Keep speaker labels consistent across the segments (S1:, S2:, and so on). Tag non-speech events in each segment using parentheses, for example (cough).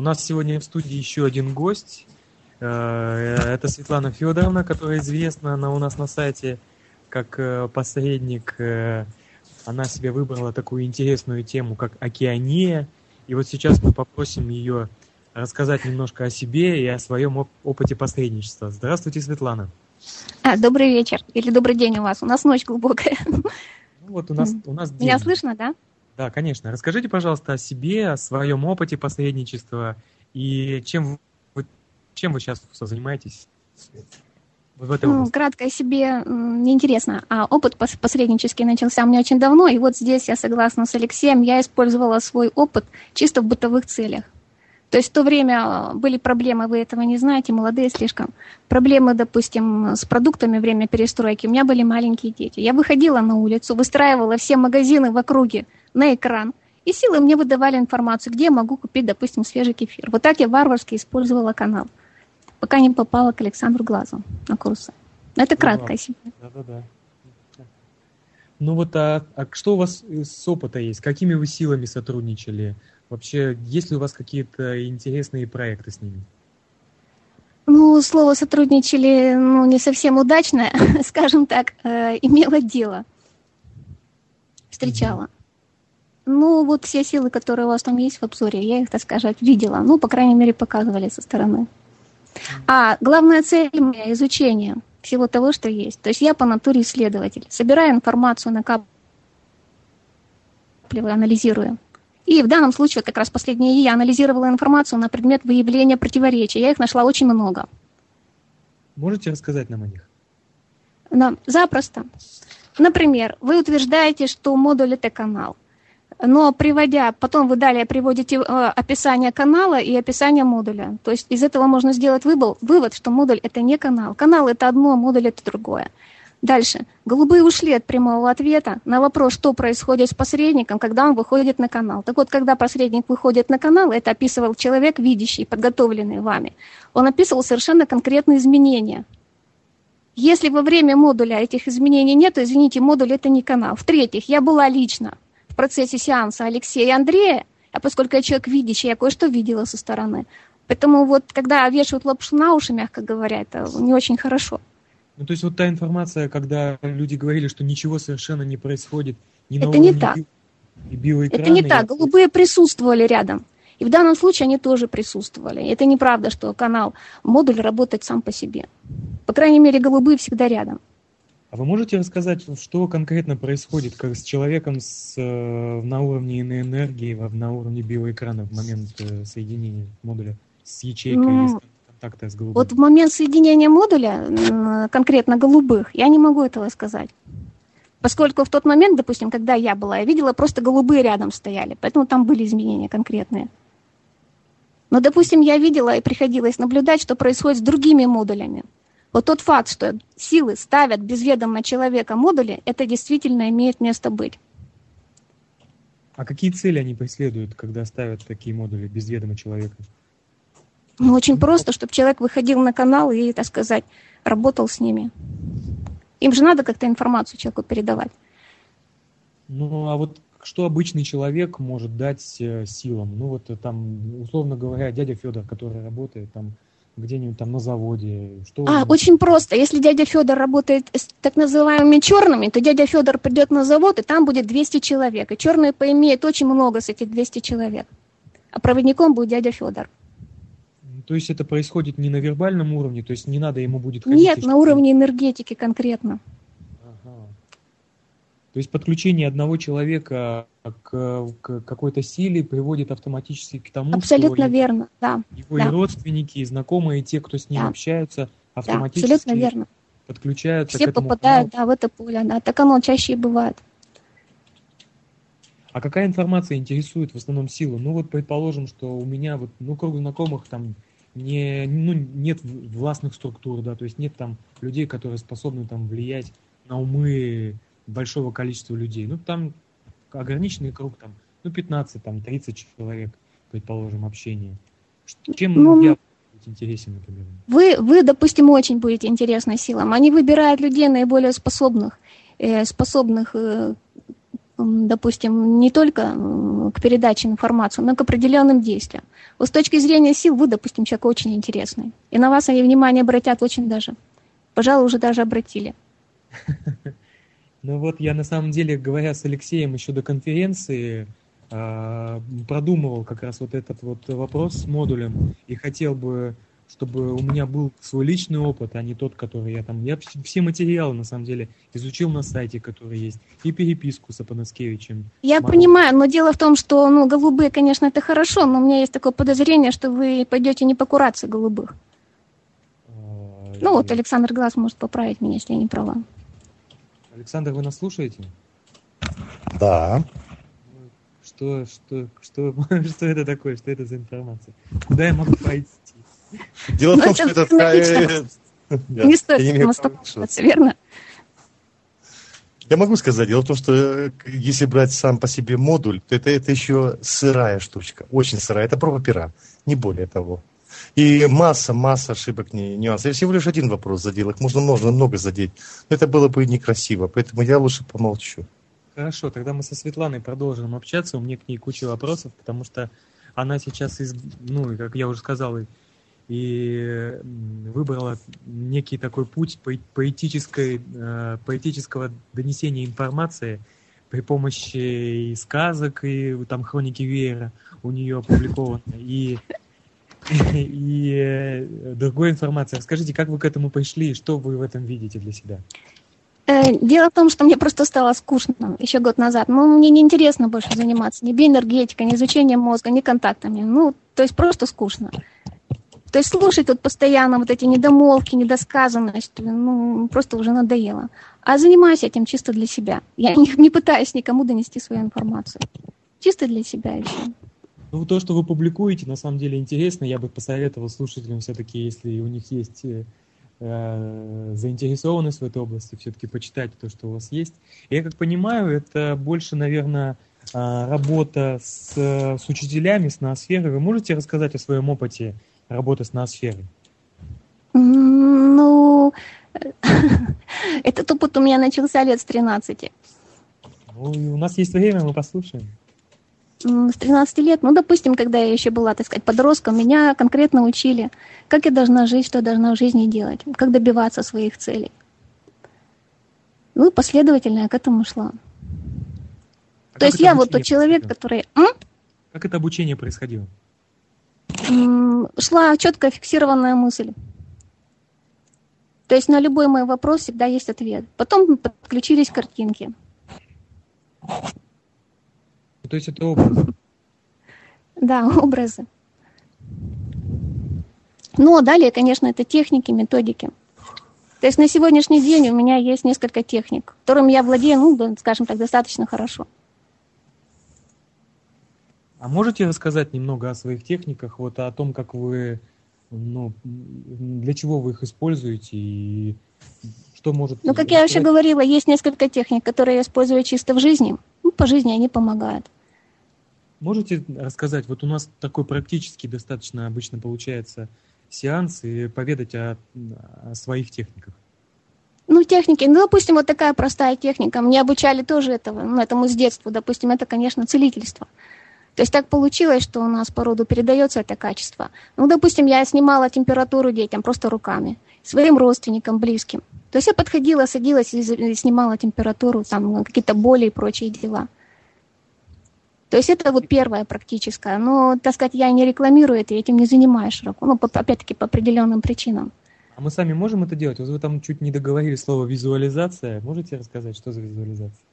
S1: У нас сегодня в студии еще один гость. Э, это Светлана Федоровна, которая известна она у нас на сайте как э, посредник. Э, она себе выбрала такую интересную тему, как океания. И вот сейчас мы попросим ее рассказать немножко о себе и о своем опыте посредничества. Здравствуйте, Светлана.
S2: А, добрый вечер или добрый день у вас. У нас ночь глубокая. Ну,
S1: вот у нас, у нас
S2: день. Меня слышно, да?
S1: Да, конечно. Расскажите, пожалуйста, о себе, о своем опыте посредничества и чем вы, чем вы сейчас занимаетесь?
S2: в этой ну, Кратко о себе неинтересно. А опыт посреднический начался у меня очень давно, и вот здесь я согласна с Алексеем, я использовала свой опыт чисто в бытовых целях. То есть в то время были проблемы, вы этого не знаете, молодые слишком. Проблемы, допустим, с продуктами время перестройки. У меня были маленькие дети. Я выходила на улицу, выстраивала все магазины в округе на экран, и силы мне выдавали информацию, где я могу купить, допустим, свежий кефир. Вот так я варварски использовала канал, пока не попала к Александру Глазу на курсы. Это кратко о себе. Да-да-да.
S1: Ну вот, а, а что у вас с опыта есть? Какими вы силами сотрудничали? Вообще, есть ли у вас какие-то интересные проекты с ними?
S2: Ну, слово сотрудничали, ну, не совсем удачно, (laughs) скажем так, э, имело дело. Встречала. Ну, вот все силы, которые у вас там есть в обзоре, я их, так сказать, видела. Ну, по крайней мере, показывали со стороны. А главная цель моя – изучение всего того, что есть. То есть я по натуре исследователь. Собираю информацию, накапливаю, анализирую. И в данном случае, как раз последнее, я анализировала информацию на предмет выявления противоречий. Я их нашла очень много.
S1: Можете рассказать нам о них?
S2: Да, запросто. Например, вы утверждаете, что модуль это канал. Но приводя, потом вы далее приводите э, описание канала и описание модуля. То есть из этого можно сделать вывод, вывод, что модуль это не канал. Канал это одно, модуль это другое. Дальше. Голубые ушли от прямого ответа на вопрос, что происходит с посредником, когда он выходит на канал. Так вот, когда посредник выходит на канал, это описывал человек, видящий, подготовленный вами. Он описывал совершенно конкретные изменения. Если во время модуля этих изменений нет, то, извините, модуль это не канал. В-третьих, я была лично процессе сеанса Алексея и Андрея, а поскольку я человек видящий, я кое-что видела со стороны. Поэтому вот, когда вешают лапшу на уши, мягко говоря, это не очень хорошо.
S1: Ну, то есть вот та информация, когда люди говорили, что ничего совершенно не происходит,
S2: ни это не так. И биоэкрана, это не так. Голубые присутствовали рядом. И в данном случае они тоже присутствовали. Это неправда, что канал, модуль работает сам по себе. По крайней мере, голубые всегда рядом.
S1: А вы можете рассказать, что конкретно происходит как с человеком с, э, на уровне энергии, на уровне биоэкрана в момент э, соединения модуля с ячейкой ну, или
S2: контакта с голубым? Вот в момент соединения модуля, конкретно голубых, я не могу этого сказать. Поскольку в тот момент, допустим, когда я была, я видела, просто голубые рядом стояли, поэтому там были изменения конкретные. Но, допустим, я видела и приходилось наблюдать, что происходит с другими модулями. Вот тот факт, что силы ставят без ведома человека модули, это действительно имеет место быть.
S1: А какие цели они преследуют, когда ставят такие модули без ведома человека?
S2: Ну, очень просто, чтобы человек выходил на канал и, так сказать, работал с ними. Им же надо как-то информацию человеку передавать.
S1: Ну, а вот что обычный человек может дать э, силам? Ну, вот э, там, условно говоря, дядя Федор, который работает там где-нибудь там на заводе.
S2: Что а, очень просто. Если дядя Федор работает с так называемыми черными, то дядя Федор придет на завод, и там будет 200 человек. И черные поимеют очень много с этих 200 человек. А проводником будет дядя Федор.
S1: То есть это происходит не на вербальном уровне, то есть не надо ему будет.
S2: Нет, на уровне энергетики конкретно.
S1: То есть подключение одного человека к, к какой-то силе приводит автоматически к тому,
S2: Абсолютно что верно, да.
S1: Его да. и родственники, и знакомые, и те, кто с ним да. общаются, автоматически
S2: да, абсолютно верно.
S1: подключаются
S2: Все к этому попадают каналу. да, в это поле, да, так оно чаще и бывает.
S1: А какая информация интересует в основном силу? Ну вот предположим, что у меня вот, ну, круг знакомых там не, ну, нет властных структур, да, то есть нет там людей, которые способны там влиять на умы большого количества людей. Ну, там ограниченный круг, там, ну, 15, там, 30 человек, предположим, общения. Чем ну, я интересен, например?
S2: Вы, вы, допустим, очень будете интересны силам. Они выбирают людей наиболее способных, э, способных, э, допустим, не только к передаче информации, но к определенным действиям. Вот с точки зрения сил вы, допустим, человек очень интересный. И на вас они внимание обратят очень даже. Пожалуй, уже даже обратили. (laughs)
S1: Ну вот я на самом деле, говоря с Алексеем еще до конференции, а, продумывал как раз вот этот вот вопрос с модулем и хотел бы чтобы у меня был свой личный опыт, а не тот, который я там... Я все материалы, на самом деле, изучил на сайте, который есть, и переписку с Апанаскевичем.
S2: Я Могу. понимаю, но дело в том, что, ну, голубые, конечно, это хорошо, но у меня есть такое подозрение, что вы пойдете не по курации голубых. А, ну, вот Александр Глаз может поправить меня, если я не права.
S1: Александр, вы нас слушаете?
S3: Да.
S1: Что, что, что, (laughs) что это такое? Что это за информация? Куда я могу пойти?
S3: Дело в ну, том, что этот... Э, (laughs)
S2: не стоит самостоятельно, верно?
S3: Я могу сказать, дело в том, что э, если брать сам по себе модуль, то это, это еще сырая штучка, очень сырая. Это проба пера, не более того. И масса, масса ошибок, нюансов. Я всего лишь один вопрос задел, их можно, можно много задеть. Но это было бы некрасиво, поэтому я лучше помолчу.
S1: Хорошо, тогда мы со Светланой продолжим общаться. У меня к ней куча вопросов, потому что она сейчас, из, ну, как я уже сказал, и выбрала некий такой путь поэтической, э, поэтического донесения информации при помощи и сказок, и там хроники веера у нее опубликованы, и, и э, другой информации. Расскажите, как вы к этому пришли, и что вы в этом видите для себя?
S2: Э, дело в том, что мне просто стало скучно еще год назад. Ну, мне неинтересно больше заниматься ни биоэнергетикой, ни изучением мозга, ни контактами. Ну, то есть просто скучно. То есть слушать тут постоянно вот эти недомолвки, недосказанность, ну, просто уже надоело. А занимаюсь этим чисто для себя. Я не, (laughs) не пытаюсь никому донести свою информацию. Чисто для себя еще.
S1: Ну, то, что вы публикуете, на самом деле интересно. Я бы посоветовал слушателям все-таки, если у них есть э, э, заинтересованность в этой области, все-таки почитать то, что у вас есть. Я как понимаю, это больше, наверное, э, работа с, с учителями, с ноосферой. Вы можете рассказать о своем опыте работы с ноосферой?
S2: Ну, (laughs) этот опыт у меня начался лет с 13.
S1: Ну, у нас есть время, мы послушаем.
S2: С 13 лет, ну, допустим, когда я еще была, так сказать, подростком, меня конкретно учили, как я должна жить, что я должна в жизни делать, как добиваться своих целей. Ну, и последовательно я к этому шла. А То есть я вот тот человек, который... М?
S1: Как это обучение происходило?
S2: шла четко фиксированная мысль. То есть на любой мой вопрос всегда есть ответ. Потом подключились картинки.
S1: То есть это образы?
S2: Да, образы. Ну, а далее, конечно, это техники, методики. То есть на сегодняшний день у меня есть несколько техник, которыми я владею, ну, скажем так, достаточно хорошо.
S1: А можете рассказать немного о своих техниках, вот о том, как вы, ну, для чего вы их используете и что может...
S2: Ну, как я уже говорила, есть несколько техник, которые я использую чисто в жизни. Ну, по жизни они помогают.
S1: Можете рассказать, вот у нас такой практически достаточно обычно получается сеанс и поведать о, о своих техниках?
S2: Ну, техники, ну, допустим, вот такая простая техника. Мне обучали тоже этого, ну, этому с детства. Допустим, это, конечно, целительство. То есть так получилось, что у нас по роду передается это качество. Ну, допустим, я снимала температуру детям просто руками, своим родственникам, близким. То есть я подходила, садилась и снимала температуру, там какие-то боли и прочие дела. То есть это вот первое практическое. Но, так сказать, я не рекламирую это, этим не занимаюсь широко. Ну, опять-таки, по определенным причинам.
S1: А мы сами можем это делать? Вот вы там чуть не договорили слово визуализация. Можете рассказать, что за визуализация?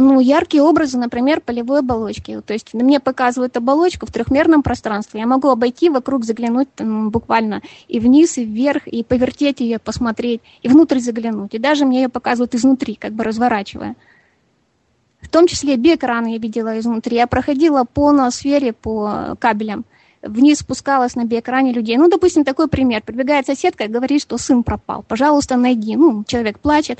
S2: ну, яркие образы, например, полевой оболочки. То есть мне показывают оболочку в трехмерном пространстве. Я могу обойти вокруг, заглянуть там, буквально и вниз, и вверх, и повертеть ее, посмотреть, и внутрь заглянуть. И даже мне ее показывают изнутри, как бы разворачивая. В том числе биэкраны я видела изнутри. Я проходила по ноосфере, по кабелям. Вниз спускалась на биэкране людей. Ну, допустим, такой пример. Прибегает соседка и говорит, что сын пропал. Пожалуйста, найди. Ну, человек плачет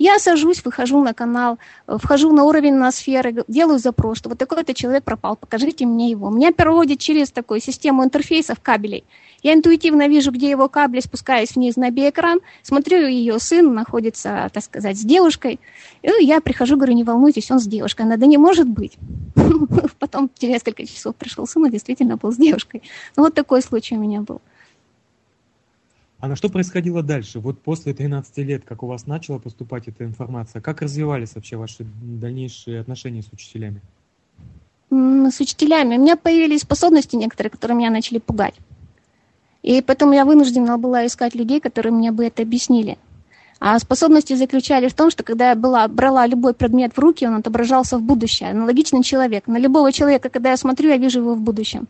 S2: Я сажусь, выхожу на канал, э, вхожу на уровень ноосферы, делаю запрос, что вот такой-то человек пропал, покажите мне его. Меня проводит через такую систему интерфейсов кабелей. Я интуитивно вижу, где его кабели, спускаюсь вниз на биэкран, смотрю, ее сын находится, так сказать, с девушкой. И я прихожу, говорю, не волнуйтесь, он с девушкой. Она, да не может быть. (laughs) Потом через несколько часов пришел сын и действительно был с девушкой. Ну, вот такой случай у меня был.
S1: А на что происходило дальше? Вот после 13 лет, как у вас начала поступать эта информация, как развивались вообще ваши дальнейшие отношения с учителями?
S2: С учителями. У меня появились способности некоторые, которые меня начали пугать. И поэтому я вынуждена была искать людей, которые мне бы это объяснили. А способности заключались в том, что когда я была, брала любой предмет в руки, он отображался в будущее. Аналогичный человек. На любого человека, когда я смотрю, я вижу его в будущем.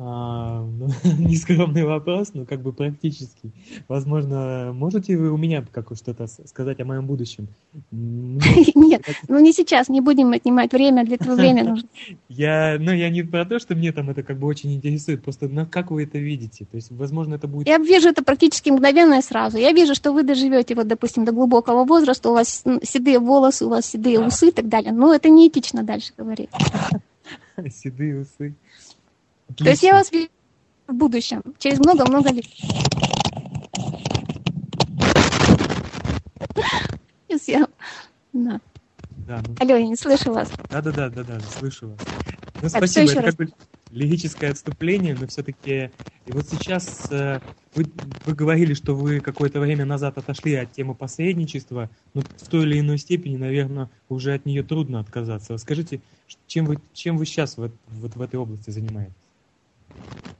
S1: А, ну, (laughs) нескромный вопрос, но как бы практически. Возможно, можете вы у меня как что-то сказать о моем будущем? (laughs)
S2: Нет, ну не сейчас, не будем отнимать время, для этого время нужно. (laughs)
S1: Я, ну, я не про то, что мне там это как бы очень интересует, просто ну, как вы это видите? То есть, возможно, это будет...
S2: Я вижу это практически мгновенно и сразу. Я вижу, что вы доживете, вот, допустим, до глубокого возраста, у вас седые волосы, у вас седые усы и так далее. Но это неэтично дальше говорить.
S1: Седые усы.
S2: Отлично. То есть я вас вижу в будущем, через много-много лет. Я... Да. Да, ну... Алло, я не слышу вас.
S1: Да-да-да, да-да, слышу вас. Ну, так, спасибо, это раз? как бы лирическое отступление, но все-таки... И вот сейчас э, вы, вы говорили, что вы какое-то время назад отошли от темы посредничества, но в той или иной степени, наверное, уже от нее трудно отказаться. Скажите, чем вы, чем вы сейчас вот, вот в этой области занимаетесь?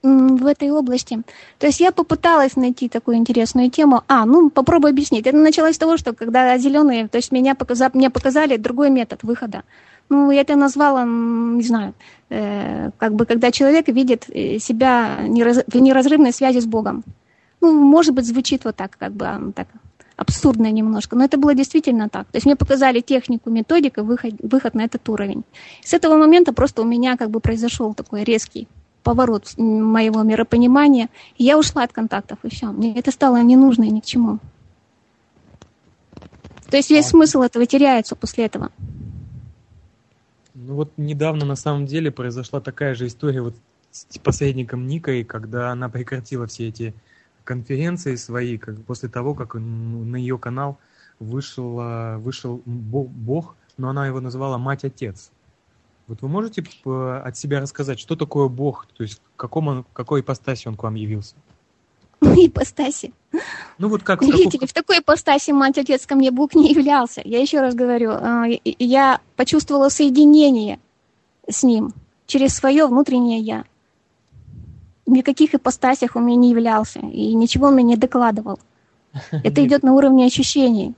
S2: В этой области. То есть я попыталась найти такую интересную тему. А, ну попробую объяснить. Это началось с того, что когда зеленые, то есть меня показали, мне показали другой метод выхода. Ну, я это назвала, не знаю, э, как бы когда человек видит э, себя в неразрывной связи с Богом. Ну, может быть, звучит вот так, как бы так абсурдно немножко, но это было действительно так. То есть мне показали технику, методику, выход, выход на этот уровень. С этого момента просто у меня как бы произошел такой резкий поворот моего миропонимания. И я ушла от контактов, и все. Мне это стало не нужно и ни к чему. То есть весь а... смысл этого теряется после этого.
S1: Ну вот недавно на самом деле произошла такая же история вот с посредником Никой, когда она прекратила все эти конференции свои, как после того, как на ее канал вышел, вышел Бог, но она его называла Мать-Отец. Вот вы можете от себя рассказать, что такое Бог, то есть в каком он, какой ипостаси он к вам явился? (laughs)
S2: ипостаси.
S1: Ну вот как...
S2: Видите ли, в такой ипостаси мать отец ко мне Бог не являлся. Я еще раз говорю, а, я почувствовала соединение с ним через свое внутреннее я. В никаких ипостасях он мне не являлся, и ничего он мне не докладывал. (laughs) Это идет на уровне ощущений.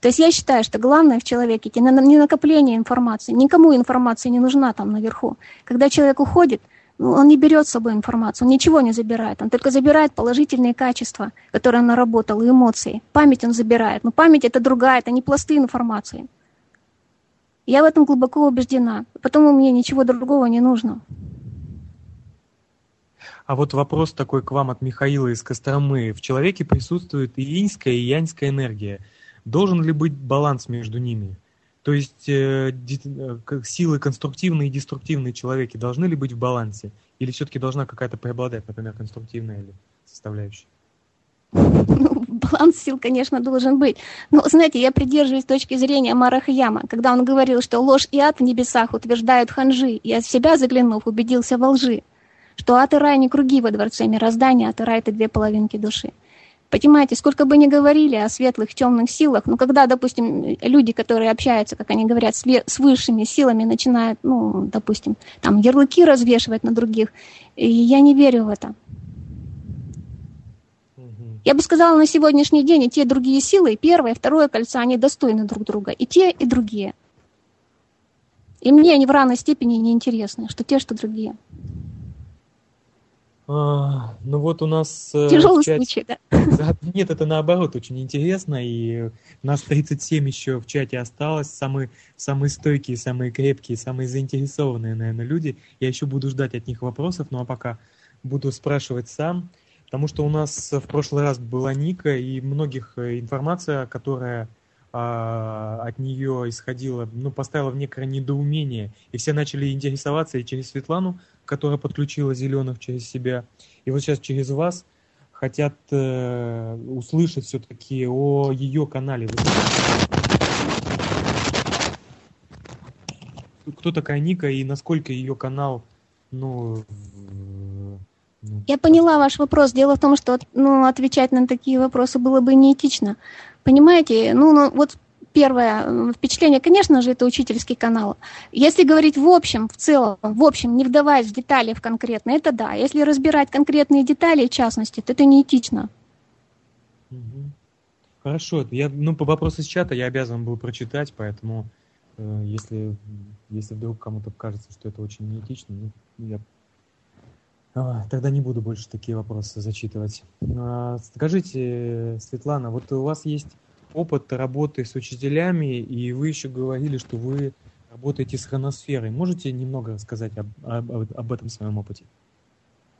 S2: То есть я считаю, что главное в человеке не накопление информации. Никому информация не нужна там наверху. Когда человек уходит, ну, он не берет с собой информацию, он ничего не забирает. Он только забирает положительные качества, которые он наработал, и эмоции. Память он забирает. Но память это другая, это не пласты информации. Я в этом глубоко убеждена. Потому мне ничего другого не нужно.
S1: А вот вопрос такой к вам от Михаила из Костромы. В человеке присутствует и иньская, и яньская энергия – Должен ли быть баланс между ними? То есть э, э силы конструктивные и деструктивные человеки должны ли быть в балансе? Или все-таки должна какая-то преобладать, например, конструктивная или составляющая?
S2: Ну, баланс сил, конечно, должен быть. Но, знаете, я придерживаюсь точки зрения Марахаяма, когда он говорил, что ложь и ад в небесах утверждают ханжи. Я в себя заглянув, убедился во лжи, что ад и рай не круги во дворце мироздания, ад и рай — это две половинки души. Понимаете, сколько бы ни говорили о светлых, темных силах, но когда, допустим, люди, которые общаются, как они говорят, с, высшими силами, начинают, ну, допустим, там ярлыки развешивать на других, и я не верю в это. Я бы сказала, на сегодняшний день и те, и другие силы, первое, второе кольцо, они достойны друг друга. И те, и другие. И мне они в равной степени не интересны, что те, что другие.
S1: А, ну вот у нас...
S2: Э, Тяжелый чате... случай, да?
S1: Нет, это наоборот очень интересно, и нас 37 еще в чате осталось, самые, самые стойкие, самые крепкие, самые заинтересованные, наверное, люди. Я еще буду ждать от них вопросов, ну а пока буду спрашивать сам. Потому что у нас в прошлый раз была Ника, и многих э, информация, которая а, от нее исходила, ну, поставила в некое недоумение. И все начали интересоваться и через Светлану, которая подключила зеленых через себя, и вот сейчас через вас хотят э, услышать все-таки о ее канале. Кто такая Ника и насколько ее канал, ну,
S2: Я поняла ваш вопрос. Дело в том, что ну, отвечать на такие вопросы было бы неэтично. Понимаете, ну, ну вот первое впечатление, конечно же, это учительский канал. Если говорить в общем, в целом, в общем, не вдаваясь в детали в конкретно, это да. Если разбирать конкретные детали, в частности, то это неэтично.
S1: Хорошо. Я, ну, по вопросу с чата я обязан был прочитать, поэтому э, если, если вдруг кому-то кажется, что это очень неэтично, ну, я а, тогда не буду больше такие вопросы зачитывать. А, скажите, Светлана, вот у вас есть опыт работы с учителями, и вы еще говорили, что вы работаете с хроносферой. Можете немного рассказать об, об, об этом своем опыте?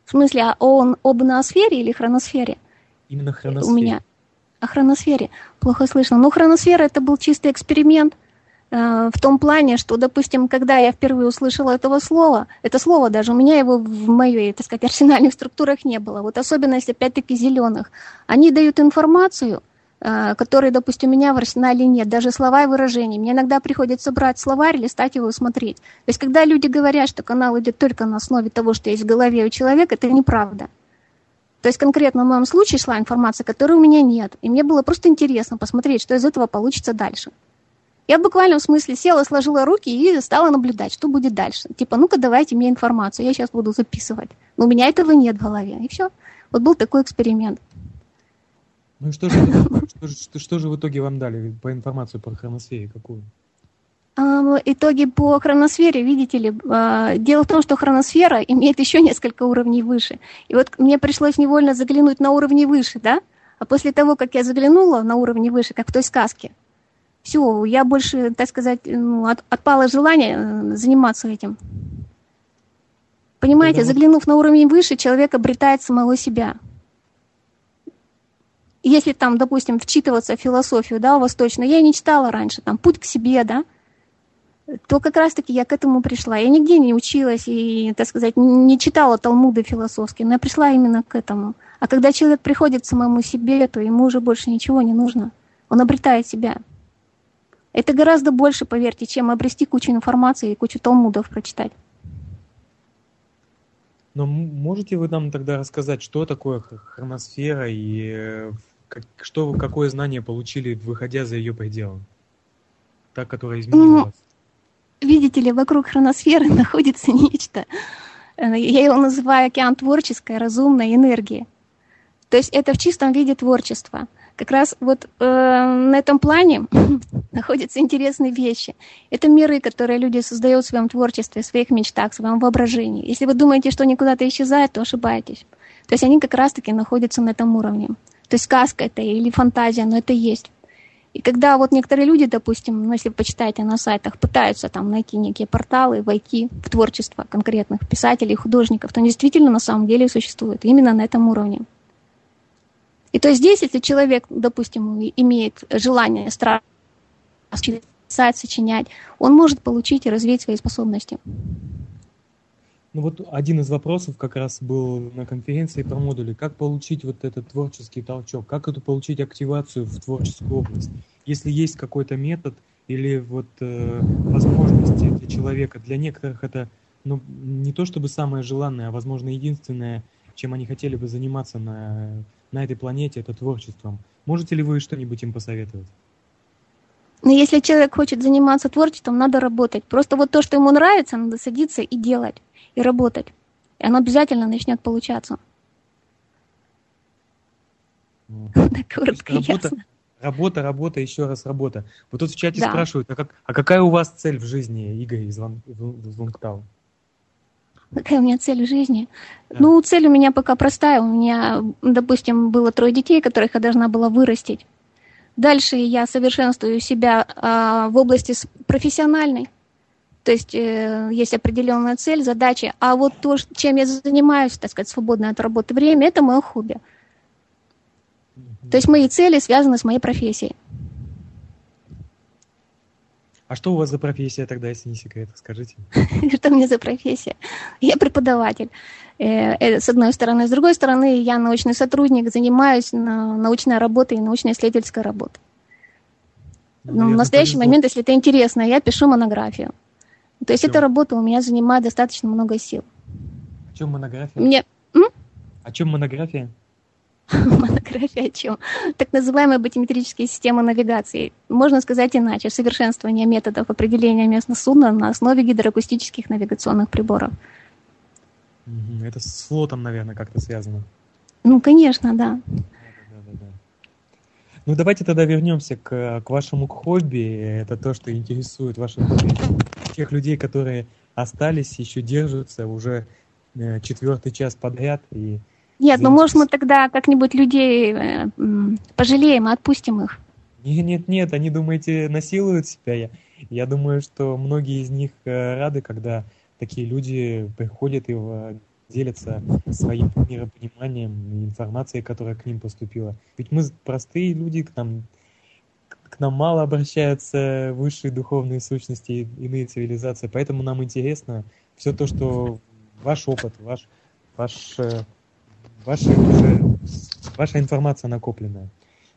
S2: В смысле, а он об ноосфере или хроносфере?
S1: Именно хроносфере.
S2: У меня о хроносфере. Плохо слышно. Ну, хроносфера это был чистый эксперимент – Э, в том плане, что, допустим, когда я впервые услышала этого слова, это слово даже, у меня его в моей, так сказать, арсенальных структурах не было. Вот особенность, опять-таки, зеленых. Они дают информацию, э, которой, допустим, у меня в арсенале нет, даже слова и выражения. Мне иногда приходится брать словарь, листать его и смотреть. То есть, когда люди говорят, что канал идет только на основе того, что есть в голове у человека, это неправда. То есть конкретно в моем случае шла информация, которой у меня нет. И мне было просто интересно посмотреть, что из этого получится дальше. Я буквально в смысле села, сложила руки и стала наблюдать, что будет дальше. Типа, ну-ка давайте мне информацию, я сейчас буду записывать. Но у меня этого нет в голове. И все. Вот был такой эксперимент.
S1: Ну и что же, (laughs) что, что, что же в итоге вам дали по информацию по хроносфере? Какую?
S2: Итоги по хроносфере, видите ли, а, дело в том, что хроносфера имеет еще несколько уровней выше. И вот мне пришлось невольно заглянуть на уровни выше, да? А после того, как я заглянула на уровни выше, как в той сказке, все, я больше, так сказать, ну, от, отпало желание э, заниматься этим. Понимаете, заглянув на уровень выше, человек обретает самого себя. Если там, допустим, вчитываться в философию, да, восточную, я не читала раньше, там, путь к себе, да, то как раз-таки я к этому пришла. Я нигде не училась и, так сказать, не читала Талмуды философские, но я пришла именно к этому. А когда человек приходит к самому себе, то ему уже больше ничего не нужно. Он обретает себя. Это гораздо больше, поверьте, чем обрести кучу информации и кучу талмудов прочитать.
S1: Но можете вы нам тогда рассказать, что такое хроносфера и э, как, что, какое знание получили, выходя за ее пределы? Та, которая изменила ну, вас.
S2: Видите ли, вокруг хроносферы (laughs) находится нечто. Э, я его называю океан творческой, разумной энергии. То есть это в чистом виде творчество как раз вот э, на этом плане (laughs) находятся интересные вещи. Это миры, которые люди создают в своем творчестве, в своих мечтах, в своем воображении. Если вы думаете, что они куда-то исчезают, то ошибаетесь. То есть они как раз-таки находятся на этом уровне. То есть сказка это или фантазия, но это есть. И когда вот некоторые люди, допустим, ну, если вы почитаете на сайтах, пытаются там найти некие порталы, войти в творчество конкретных писателей, художников, то они действительно на самом деле существуют именно на этом уровне. И то есть здесь, если человек, допустим, имеет желание, страх писать, сочинять, он может получить и развить свои способности.
S1: Ну вот один из вопросов как раз был на конференции про модули. Как получить вот этот творческий толчок? Как эту получить активацию в творческую область? Если есть какой-то метод или вот э, возможности для человека, для некоторых это ну, не то чтобы самое желанное, а возможно единственное, чем они хотели бы заниматься на на этой планете, это творчеством. Можете ли вы что-нибудь им посоветовать?
S2: Но если человек хочет заниматься творчеством, надо работать. Просто вот то, что ему нравится, надо садиться и делать, и работать. И оно обязательно начнет получаться. (laughs)
S1: Коротко работа, работа, работа, еще раз работа. Вот тут в чате да. спрашивают, а, как, а какая у вас цель в жизни, Игорь из Вангтау?
S2: Какая у меня цель в жизни? Да. Ну, цель у меня пока простая. У меня, допустим, было трое детей, которых я должна была вырастить. Дальше я совершенствую себя а, в области профессиональной. То есть э, есть определенная цель, задача. А вот то, чем я занимаюсь, так сказать, свободное от работы время, это мое хобби. То есть мои цели связаны с моей профессией.
S1: А что у вас за профессия тогда, если не секрет, скажите? (laughs)
S2: Что мне за профессия? Я преподаватель, э, э, с одной стороны. С другой стороны, я научный сотрудник, занимаюсь научной работой и научно-исследовательской работой. Ну, в настоящий момент, если это интересно, я пишу монографию. То есть эта работа у меня занимает достаточно много сил.
S1: О чем монография?
S2: Мне...
S1: О чем монография? (laughs)
S2: Монография о чем? Так называемые батиметрические системы навигации. Можно сказать иначе. Совершенствование методов определения места судна на основе гидроакустических навигационных приборов.
S1: Это с флотом, наверное, как-то связано.
S2: Ну, конечно, да.
S1: Ну, давайте тогда вернемся к, к вашему хобби. Это то, что интересует хобби. Тех людей, которые остались, еще держатся уже э, четвертый час подряд и
S2: нет, ну может мы тогда как-нибудь людей э, пожалеем и отпустим их.
S1: Нет, нет, нет, они, думаете, насилуют себя? Я, я думаю, что многие из них э, рады, когда такие люди приходят и э, делятся своим миропониманием и информацией, которая к ним поступила. Ведь мы простые люди, к нам, к нам мало обращаются высшие духовные сущности, иные цивилизации, поэтому нам интересно все то, что ваш опыт, ваш, ваш ваша, уже, ваша информация накопленная.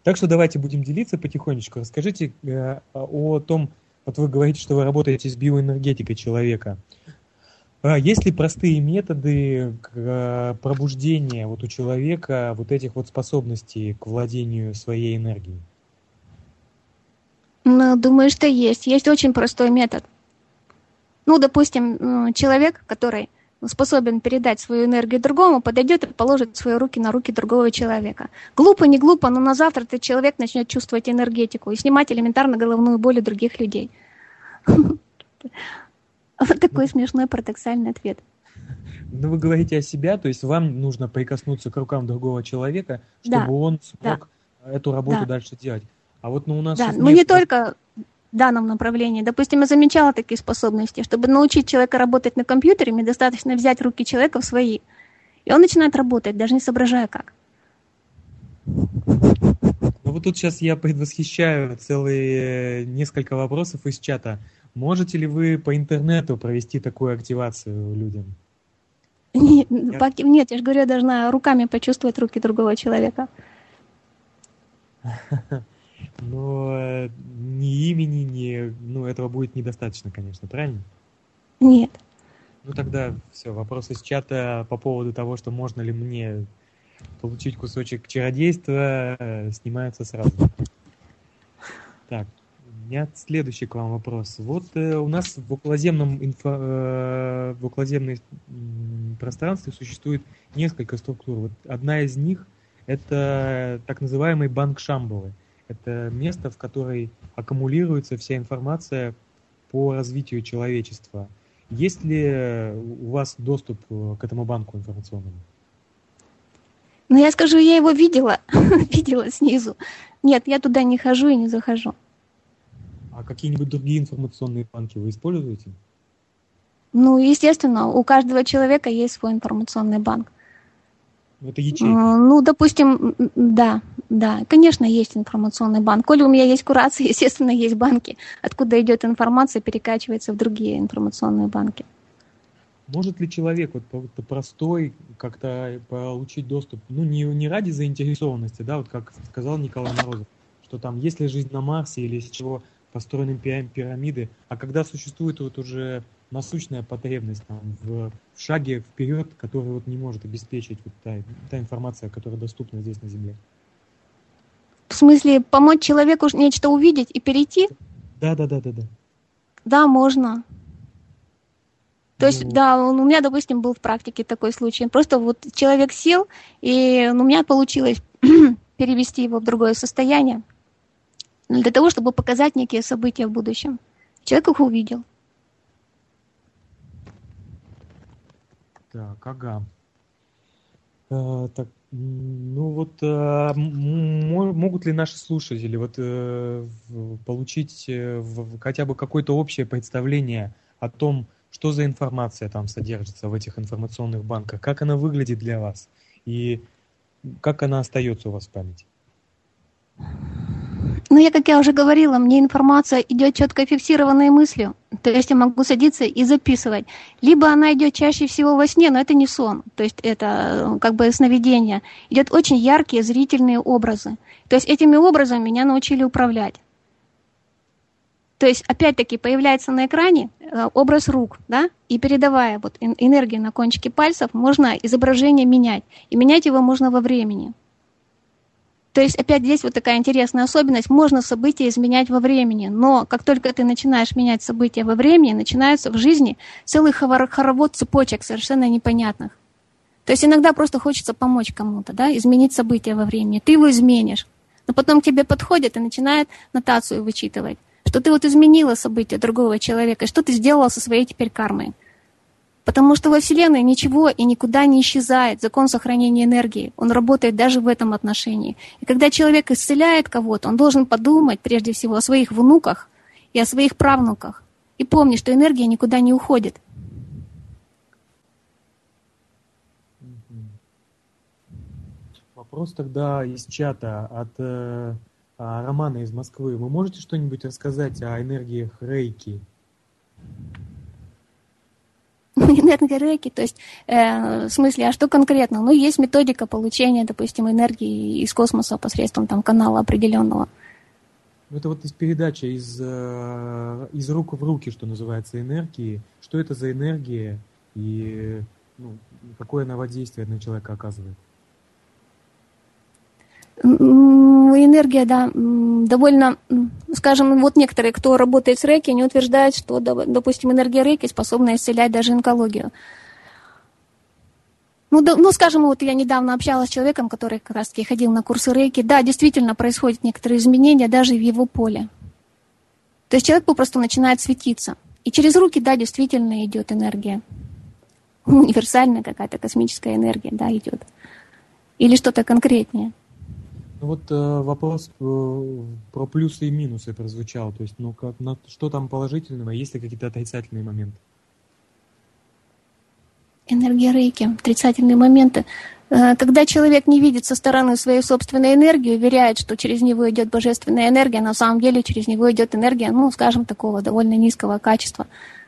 S1: Так что давайте будем делиться потихонечку. Расскажите э, о том, вот вы говорите, что вы работаете с биоэнергетикой человека. А есть ли простые методы э, пробуждения вот у человека вот этих вот способностей к владению своей энергией?
S2: Ну, думаю, что есть. Есть очень простой метод. Ну, допустим, человек, который способен передать свою энергию другому, подойдет и положит свои руки на руки другого человека. Глупо, не глупо, но на завтра этот человек начнет чувствовать энергетику и снимать элементарно головную боль у других людей. (laughs) Вот такой смешной парадоксальный ответ.
S1: Ну, вы говорите о себя, то есть вам нужно прикоснуться к рукам другого человека, чтобы он смог эту работу дальше делать. А вот ну, у нас...
S2: Да, ну не только данном направлении. Допустим, я замечала такие способности. Чтобы научить человека работать на компьютере, мне достаточно взять руки человека в свои. И он начинает работать, даже не соображая как.
S1: Ну вот тут сейчас я предвосхищаю целые э, несколько вопросов из чата. Можете ли вы по интернету провести такую активацию людям?
S2: Нет, я... нет, я же говорю, я должна руками почувствовать руки другого человека. (laughs)
S1: но э, ни имени, ни... Ну, этого будет недостаточно, конечно, правильно?
S2: Нет.
S1: Ну, тогда все, вопрос из чата по поводу того, что можно ли мне получить кусочек чародейства, э, снимается сразу. Так, у меня следующий к вам вопрос. Вот э, у нас в околоземном, инфо, э, в околоземной пространстве существует несколько структур. Вот одна из них – это так называемый банк Шамбалы. Это место, в которой аккумулируется вся информация по развитию человечества. Есть ли у вас доступ э, к этому банку информационному?
S2: Ну, я скажу, я его видела, (laughs) видела снизу. Нет, я туда не хожу и не захожу.
S1: А какие-нибудь другие информационные банки вы используете?
S2: Ну, естественно, у каждого человека есть свой информационный банк.
S1: Это ячейка?
S2: Ну, допустим, да, да, конечно, есть информационный банк. Коли у меня есть курация, (laughs) естественно, есть банки, откуда идет информация, перекачивается в другие информационные банки.
S1: Может ли человек вот простой как-то получить доступ, ну не, не ради заинтересованности, да, вот как сказал Николай Морозов, что там есть ли жизнь на Марсе или из чего построены пирамиды, а когда существует вот уже насущная потребность там, в, в шаге вперед, который вот не может обеспечить вот та, та информация, которая доступна здесь на Земле.
S2: В смысле, помочь человеку нечто увидеть и перейти?
S1: Да, да, да, да, да.
S2: Да, можно. То есть, ну... да, он, у меня, допустим, был в практике такой случай. Просто вот человек сел, и ну, у меня получилось (clears throat) перевести его в другое состояние для того, чтобы показать некие события в будущем. Человек их увидел.
S1: Так, ага. А, так, ну вот а, могут ли наши слушатели вот а, получить в, хотя бы какое-то общее представление о том, что за информация там содержится в этих информационных банках, как она выглядит для вас и как она остается у вас в памяти?
S2: Ну, я, как я уже говорила, мне информация идет четко фиксированной мыслью. То есть я могу садиться и записывать. Либо она идет чаще всего во сне, но это не сон. То есть это э, как бы сновидение. Идет очень яркие зрительные образы. То есть этими образами меня научили управлять. То есть, опять-таки, появляется на экране э, образ рук, да, и передавая вот энергию на кончике пальцев, можно изображение менять. И менять его можно во времени. То есть опять здесь вот такая интересная особенность. Можно события изменять во времени, но как только ты начинаешь менять события во времени, начинается в жизни целый хоровод цепочек совершенно непонятных. То есть иногда просто хочется помочь кому-то, да, изменить события во времени. Ты его изменишь. Но потом к тебе подходит и начинает нотацию вычитывать, что ты вот изменила события другого человека, что ты сделала со своей теперь кармой. Потому что во Вселенной ничего и никуда не исчезает. Закон сохранения энергии. Он работает даже в этом отношении. И когда человек исцеляет кого-то, он должен подумать прежде всего о своих внуках и о своих правнуках. И помни, что энергия никуда не уходит.
S1: Вопрос тогда из чата от э, Романа из Москвы. Вы можете что-нибудь рассказать о энергиях Рейки? (laughs)
S2: энергорейки, то есть э, в смысле, а что конкретно? Ну, есть методика получения, допустим, энергии из космоса посредством там канала определенного.
S1: Это вот из передачи из, э, из рук в руки, что называется, энергии. Что это за энергия и ну, какое она воздействие на человека оказывает?
S2: Энергия, да, довольно, скажем, вот некоторые, кто работает с рейки, они утверждают, что, допустим, энергия рейки способна исцелять даже онкологию. Ну, да, ну, скажем, вот я недавно общалась с человеком, который как раз-таки ходил на курсы рейки. Да, действительно происходят некоторые изменения даже в его поле. То есть человек попросту начинает светиться. И через руки, да, действительно идет энергия. Универсальная какая-то космическая энергия, да, идет. Или что-то конкретнее.
S1: Ну вот э, вопрос э, про плюсы и минусы прозвучал. То есть, ну как, на, что там положительного, есть ли какие-то отрицательные моменты?
S2: Энергия рейки, отрицательные моменты. Э, когда человек не видит со стороны свою собственную энергию, уверяет, что через него идет божественная энергия, на самом деле через него идет энергия, ну, скажем, такого довольно низкого качества,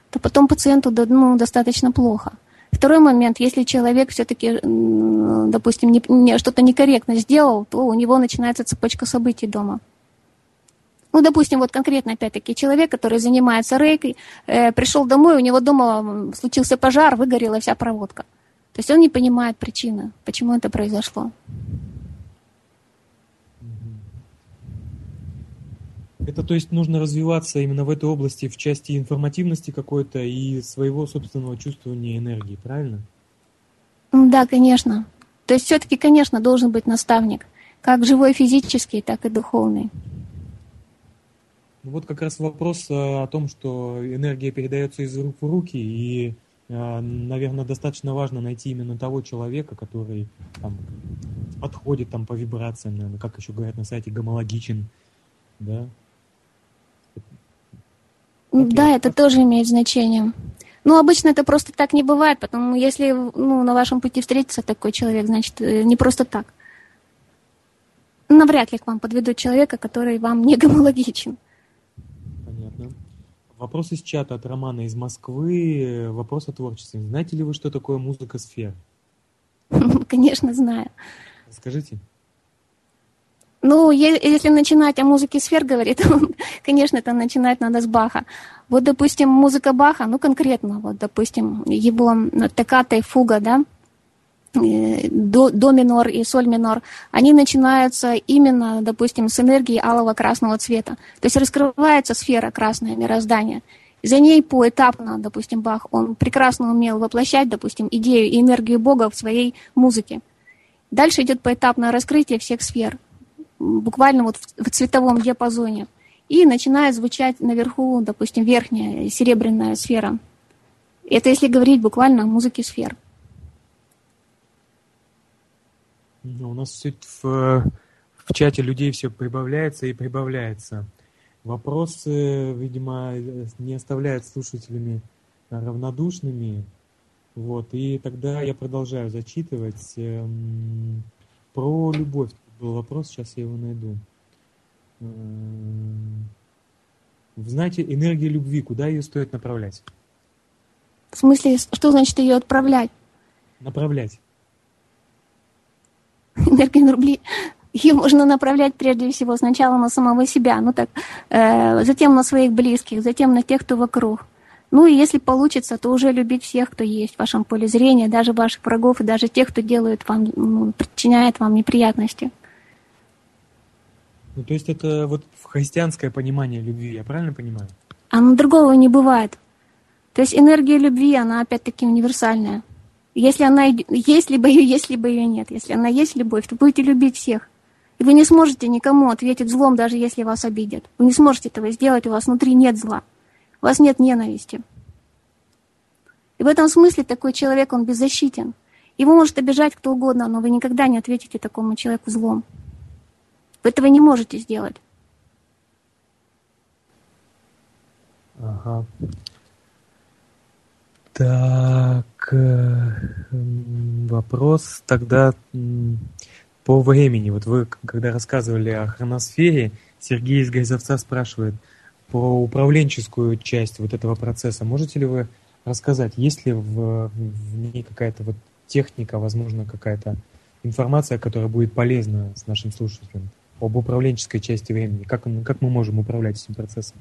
S2: то потом пациенту ну, достаточно плохо. Второй момент, если человек все-таки, допустим, не, не, что-то некорректно сделал, то у него начинается цепочка событий дома. Ну, допустим, вот конкретно, опять-таки, человек, который занимается рейкой, э, пришел домой, у него дома случился пожар, выгорела вся проводка. То есть он не понимает причины, почему это произошло.
S1: Это то есть нужно развиваться именно в этой области в части информативности какой-то и своего собственного чувствования энергии, правильно?
S2: Да, конечно. То есть все-таки, конечно, должен быть наставник, как живой физический, так и духовный.
S1: Ну вот как раз вопрос э, о том, что энергия передается из рук в руки, и, э, наверное, достаточно важно найти именно того человека, который там, подходит там, по вибрациям, наверное, как еще говорят на сайте, гомологичен, да,
S2: да, это тоже имеет значение. Ну, обычно это просто так не бывает, потому если ну, на вашем пути встретится такой человек, значит, э, не просто так. Навряд ли к вам подведут человека, который вам не гомологичен.
S1: Понятно. Вопрос из чата от Романа из Москвы. Вопрос о творчестве. Знаете ли вы, что такое музыка сфер? (laughs)
S2: Конечно, знаю.
S1: Скажите.
S2: Ну, если начинать о музыке сфер говорить, (laughs) то, конечно, это начинать надо с Баха. Вот, допустим, музыка Баха, ну, конкретно, вот, допустим, его токката и фуга, да, э, до, до минор и соль минор, они начинаются именно, допустим, с энергии алого красного цвета. То есть раскрывается сфера красное мироздания. За ней поэтапно, допустим, Бах, он прекрасно умел воплощать, допустим, идею и энергию Бога в своей музыке. Дальше идет поэтапное раскрытие всех сфер буквально вот в, цветовом диапазоне. И начинает звучать наверху, допустим, верхняя серебряная сфера. Это если говорить буквально о музыке сфер.
S1: Ну, у нас в, в чате людей все прибавляется и прибавляется. Вопросы, видимо, не оставляют слушателями равнодушными. Вот, и тогда я продолжаю зачитывать эм, про любовь. Был вопрос, сейчас я его найду. Эм, вы знаете, энергия любви, куда ее стоит направлять?
S2: В смысле, что значит ее отправлять?
S1: Направлять.
S2: Энергия любви, ее можно направлять прежде всего сначала на самого себя, ну так, э, затем на своих близких, затем на тех, кто вокруг. Ну и если получится, то уже любить всех, кто есть в вашем поле зрения, даже ваших врагов и даже тех, кто делает вам, ну, причиняет вам неприятности.
S1: Ну, то есть это вот христианское понимание любви, я правильно понимаю?
S2: На другого не бывает. То есть энергия любви, она опять-таки универсальная. Если она есть, либо ее есть, либо ее нет. Если она есть любовь, то будете любить всех. И вы не сможете никому ответить злом, даже если вас обидят. Вы не сможете этого сделать, у вас внутри нет зла. У вас нет ненависти. И в этом смысле такой человек, он беззащитен. Его может обижать кто угодно, но вы никогда не ответите такому человеку злом. Вы этого не можете сделать.
S1: Ага. Так, э, вопрос тогда по времени. Вот вы, когда рассказывали о хроносфере, Сергей из Гайзовца спрашивает про управленческую часть вот этого процесса. Можете ли вы рассказать, есть ли в, в ней какая-то вот техника, возможно, какая-то информация, которая будет полезна с нашим слушателям? Об управленческой части времени. Как, как мы можем управлять этим процессом?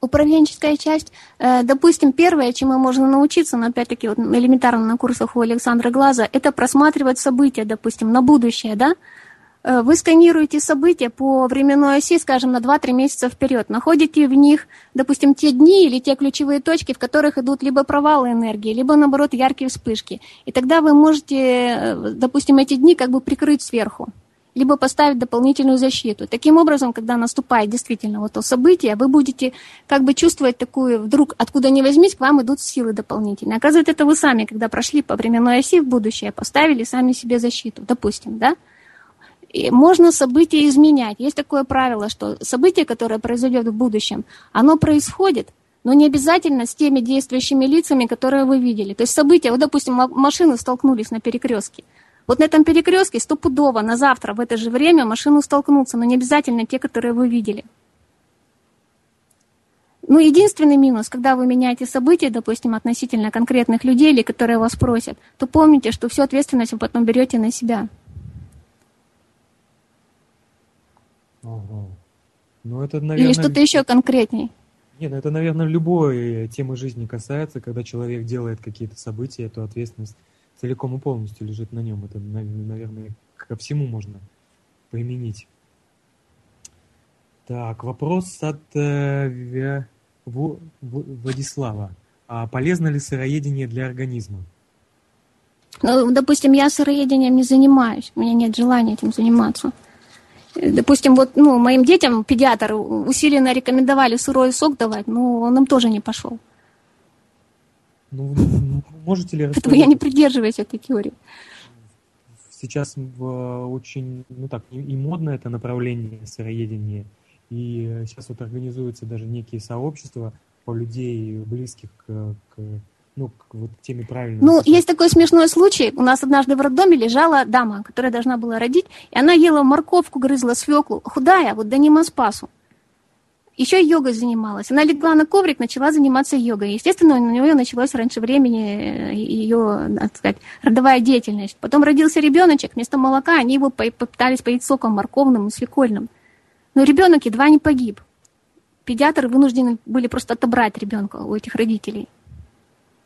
S2: Управленческая часть, э, допустим, первое, чему можно научиться, но опять-таки вот элементарно на курсах у Александра Глаза, это просматривать события, допустим, на будущее, да? Э, вы сканируете события по временной оси, скажем, на 2-3 месяца вперед, находите в них, допустим, те дни или те ключевые точки, в которых идут либо провалы энергии, либо, наоборот, яркие вспышки. И тогда вы можете, э, допустим, эти дни как бы прикрыть сверху либо поставить дополнительную защиту. Таким образом, когда наступает действительно вот то событие, вы будете как бы чувствовать такую, вдруг откуда ни возьмись, к вам идут силы дополнительные. Оказывается, это вы сами, когда прошли по временной оси в будущее, поставили сами себе защиту, допустим, да? И можно события изменять. Есть такое правило, что событие, которое произойдет в будущем, оно происходит, но не обязательно с теми действующими лицами, которые вы видели. То есть события, вот, допустим, машины столкнулись на перекрестке. Вот на этом перекрестке стопудово на завтра в это же время машину столкнутся, но не обязательно те, которые вы видели. Ну, единственный минус, когда вы меняете события, допустим, относительно конкретных людей, или которые вас просят, то помните, что всю ответственность вы потом берете на себя.
S1: Ага. Ну, это, наверное...
S2: Или что-то еще конкретней.
S1: Нет, ну это, наверное, любой темы жизни касается, когда человек делает какие-то события, эту ответственность целиком и полностью лежит на нем. Это, наверное, ко всему можно применить. Так, вопрос от э, Владислава. А полезно ли сыроедение для организма?
S2: Ну, допустим, я сыроедением не занимаюсь, у меня нет желания этим заниматься. Допустим, вот ну, моим детям педиатр усиленно рекомендовали сырой сок давать, но он им тоже не пошел.
S1: Ну, можете ли
S2: рассказать? я не придерживаюсь этой теории.
S1: Сейчас очень, ну так, и модно это направление сыроедения, и сейчас вот организуются даже некие сообщества по людей, близких к, к ну, к вот теме правильно.
S2: Ну, есть такой смешной случай. У нас однажды в роддоме лежала дама, которая должна была родить, и она ела морковку, грызла свеклу, худая, вот до нема спасу. Еще йогой занималась. Она легла на коврик, начала заниматься йогой. Естественно, у нее началась раньше времени э, ее, так сказать, родовая деятельность. Потом родился ребеночек, вместо молока они его попытались поить соком морковным и свекольным. Но ребенок едва не погиб. Педиатры вынуждены были просто отобрать ребенка у этих родителей.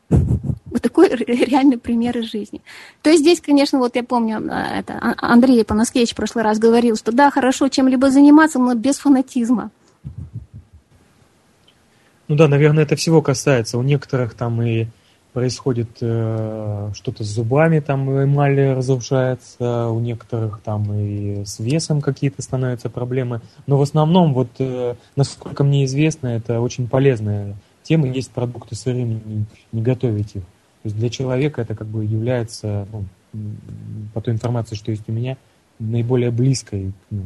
S2: Вот такой реальный пример из жизни. То есть здесь, конечно, вот я помню, э, это а, Андрей Панаскевич в прошлый раз говорил, что да, хорошо чем-либо заниматься, но без фанатизма.
S1: Ну да, наверное, это всего касается. У некоторых там и происходит э, что-то с зубами, там эмаль разрушается, у некоторых там и с весом какие-то становятся проблемы. Но в основном, вот, э, насколько мне известно, это очень полезная тема. Есть продукты сырыми, не, не готовить их. То есть для человека это как бы является, ну, по той информации, что есть у меня, наиболее близкой ну,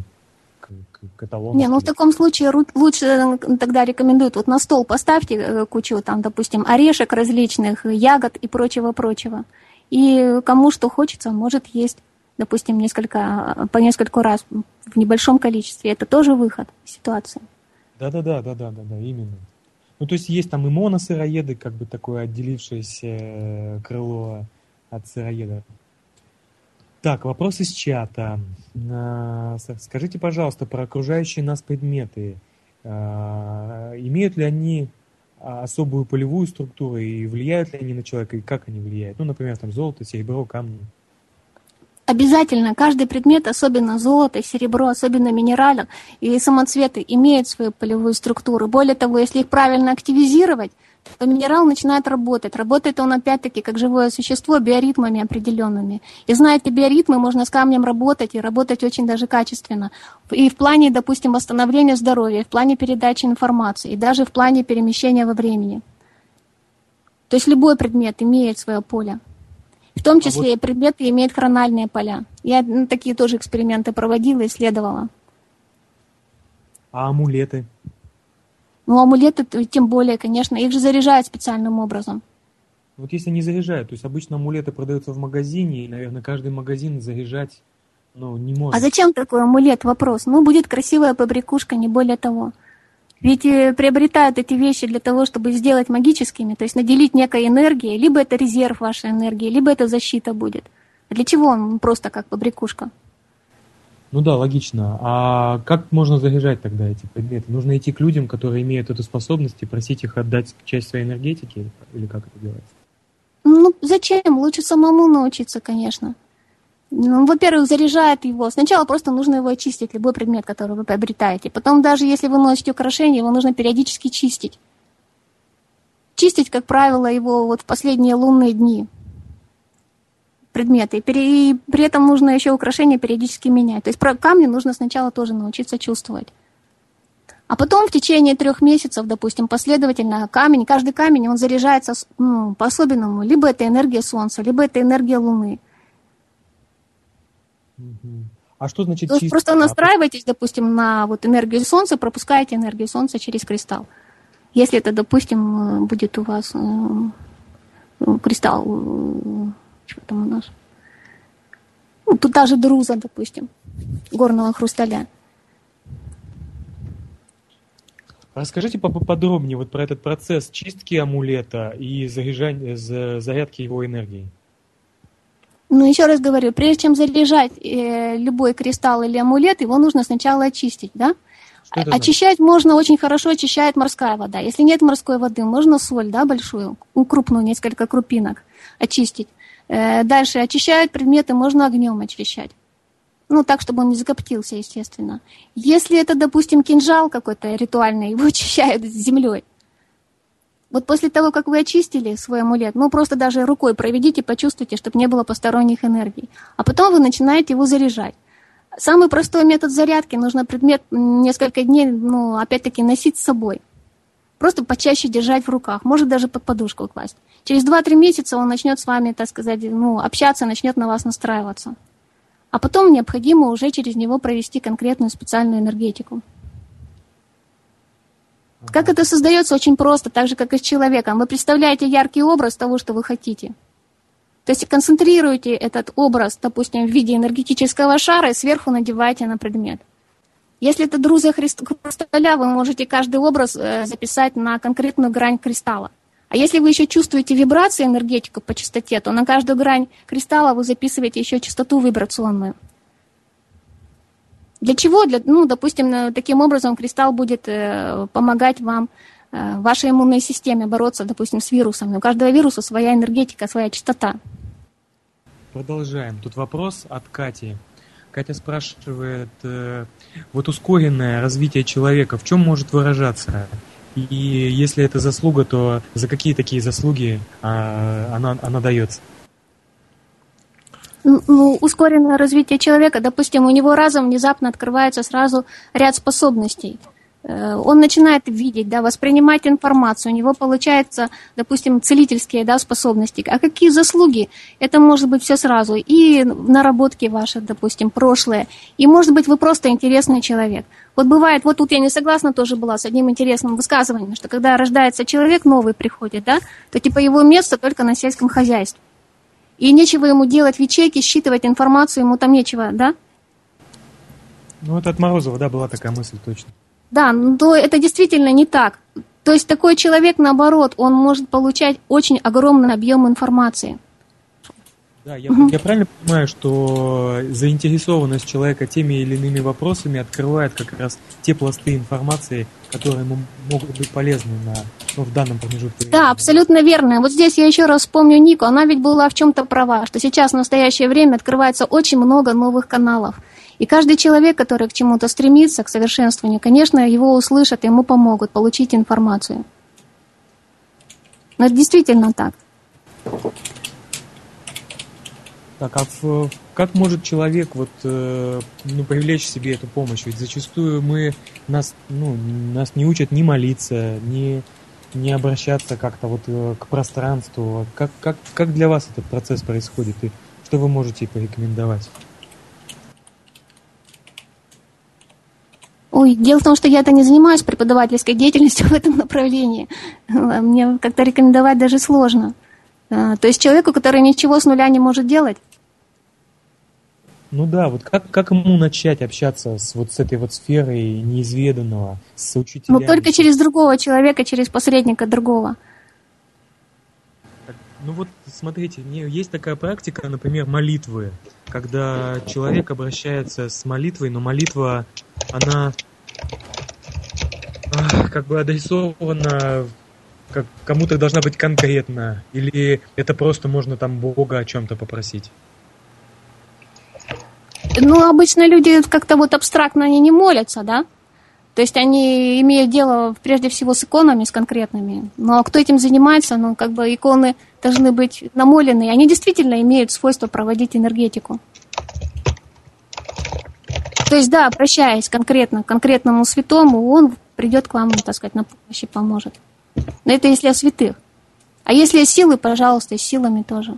S1: к каталог.
S2: Не, ну в таком случае лучше э, тогда рекомендуют, вот на стол поставьте э, кучу там, допустим, орешек различных, ягод и прочего-прочего. И кому что хочется, может есть, допустим, несколько, по нескольку раз в небольшом количестве. Это тоже выход из ситуации.
S1: Да-да-да, да-да-да, да, именно. Ну, то есть есть там и моносыроеды, как бы такое отделившееся э, крыло от сыроеда. Так, вопрос из чата. А, скажите, пожалуйста, про окружающие нас предметы. А, имеют ли они особую полевую структуру и влияют ли они на человека, и как они влияют? Ну, например, там золото, серебро, камни.
S2: Обязательно каждый предмет, особенно золото, серебро, особенно минералы и самоцветы, имеют свою полевую структуру. Более того, если их правильно активизировать, то минерал начинает работать. Работает он опять-таки как живое существо биоритмами определенными. И зная эти биоритмы, можно с камнем работать и работать очень даже качественно. И в плане, допустим, восстановления здоровья, и в плане передачи информации, и даже в плане перемещения во времени. То есть любой предмет имеет свое поле. В том числе а вот... и предметы имеют хрональные поля. Я ну, такие тоже эксперименты проводила, исследовала.
S1: А амулеты?
S2: Ну, амулеты тем более, конечно, их же заряжают специальным образом.
S1: Вот если не заряжают, то есть обычно амулеты продаются в магазине, и, наверное, каждый магазин заряжать ну, не может.
S2: А зачем такой амулет? Вопрос. Ну, будет красивая побрякушка, не более того. Ведь э, приобретают эти вещи для того, чтобы сделать магическими, то есть наделить некой энергией, либо это резерв вашей энергии, либо это защита будет. А для чего он просто как побрякушка?
S1: Ну да, логично. А как можно заряжать тогда эти предметы? Нужно идти к людям, которые имеют эту способность, и просить их отдать часть своей энергетики, или как это делается?
S2: Ну, зачем? Лучше самому научиться, конечно. Ну, во-первых, заряжает его. Сначала просто нужно его очистить, любой предмет, который вы приобретаете. Потом, даже если вы носите украшение, его нужно периодически чистить. Чистить, как правило, его вот в последние лунные дни предметы. И при, и при этом нужно еще украшения периодически менять. То есть про камни нужно сначала тоже научиться чувствовать. А потом в течение трех месяцев, допустим, последовательно камень, каждый камень, он заряжается ну, по-особенному. Либо это энергия Солнца, либо это энергия Луны.
S1: А что значит
S2: чистка? Просто настраивайтесь, допустим, на вот энергию Солнца, пропускаете энергию Солнца через кристалл. Если это, допустим, будет у вас э, кристалл, э, что там у нас? Ну, тут даже друза, допустим, горного хрусталя.
S1: Расскажите поподробнее вот про этот процесс чистки амулета и заряжания, зарядки его энергией.
S2: Ну, еще раз говорю, прежде чем заряжать э, любой кристалл или амулет, его нужно сначала очистить, да? Очищать значит? можно очень хорошо, очищает морская вода. Если нет морской воды, можно соль, да, большую, крупную, несколько крупинок очистить. Э, дальше очищают предметы, можно огнем очищать. Ну, так, чтобы он не закоптился, естественно. Если это, допустим, кинжал какой-то ритуальный, (laughs) его очищают землей. Вот после того, как вы очистили свой амулет, ну просто даже рукой проведите, почувствуйте, чтобы не было посторонних энергий. А потом вы начинаете его заряжать. Самый простой метод зарядки, нужно предмет несколько дней, ну, опять-таки, носить с собой. Просто почаще держать в руках, может даже под подушку класть. Через 2-3 месяца он начнет с вами, так сказать, ну, общаться, начнет на вас настраиваться. А потом необходимо уже через него провести конкретную специальную энергетику. Как это создается? Очень просто, так же, как и с человеком. Вы представляете яркий образ того, что вы хотите. То есть концентрируете этот образ, допустим, в виде энергетического шара и сверху надеваете на предмет. Если это друзья хрусталя, вы можете каждый образ э, записать на конкретную грань кристалла. А если вы еще чувствуете вибрации энергетику по частоте, то на каждую грань кристалла вы записываете еще частоту вибрационную. Для чего? Для, ну, допустим, таким образом кристалл будет э, помогать вам, э, вашей иммунной системе бороться, допустим, с вирусами. У каждого вируса своя энергетика, своя частота.
S1: Продолжаем. Тут вопрос от Кати. Катя спрашивает, э, вот ускоренное развитие человека в чем может выражаться? И если это заслуга, то за какие такие заслуги а, она, она дается?
S2: ну, ускоренное развитие человека, допустим, у него разом внезапно открывается сразу ряд способностей. Э, он начинает видеть, да, воспринимать информацию, у него получается, допустим, целительские да, способности. А какие заслуги? Это может быть все сразу. И наработки ваши, допустим, прошлое. И может быть вы просто интересный человек. Вот бывает, вот тут я не согласна тоже была с одним интересным высказыванием, что когда рождается человек, новый приходит, да, то типа его место только на сельском хозяйстве. И нечего ему делать в ячейке, считывать информацию, ему там нечего, да?
S1: Ну, это от Морозова, да, была такая мысль точно.
S2: Да, но ну, это действительно не так. То есть такой человек, наоборот, он может получать очень огромный объем информации.
S1: Да, я, угу. я правильно понимаю, что заинтересованность человека теми или иными вопросами открывает как раз те пласты информации, которые ему могут быть полезны на, ну, в данном промежутке.
S2: Да, абсолютно верно. Вот здесь я еще раз вспомню Нику. Она ведь была в чем-то права, что сейчас в настоящее время открывается очень много новых каналов. И каждый человек, который к чему-то стремится, к совершенствованию, конечно, его услышат, ему помогут получить информацию. Но это действительно так.
S1: Так, а в, как может человек вот, э, ну, привлечь себе эту помощь? Ведь зачастую мы, нас, ну, нас не учат ни молиться, ни, ни обращаться как-то вот э, к пространству. Как, как, как для вас этот процесс происходит и что вы можете порекомендовать?
S2: Ой, дело в том, что я это не занимаюсь преподавательской деятельностью (laughs) в этом направлении. Мне как-то рекомендовать даже сложно. А, то есть человеку, который ничего с нуля не может делать.
S1: Ну да, вот как, как ему начать общаться с вот с этой вот сферой неизведанного, с учителями?
S2: Ну только через другого человека, через посредника другого.
S1: Ну вот, смотрите, есть такая практика, например, молитвы, когда человек обращается с молитвой, но молитва, она как бы адресована как кому-то должна быть конкретно, или это просто можно там Бога о чем-то попросить?
S2: Ну, обычно люди как-то вот абстрактно они не молятся, да? То есть они имеют дело прежде всего с иконами, с конкретными. Но кто этим занимается, ну, как бы иконы должны быть намолены. Они действительно имеют свойство проводить энергетику. То есть, да, обращаясь конкретно к конкретному святому, он придет к вам, так сказать, на помощь и поможет. Но это если о святых. А если о силы, пожалуйста, и силами тоже.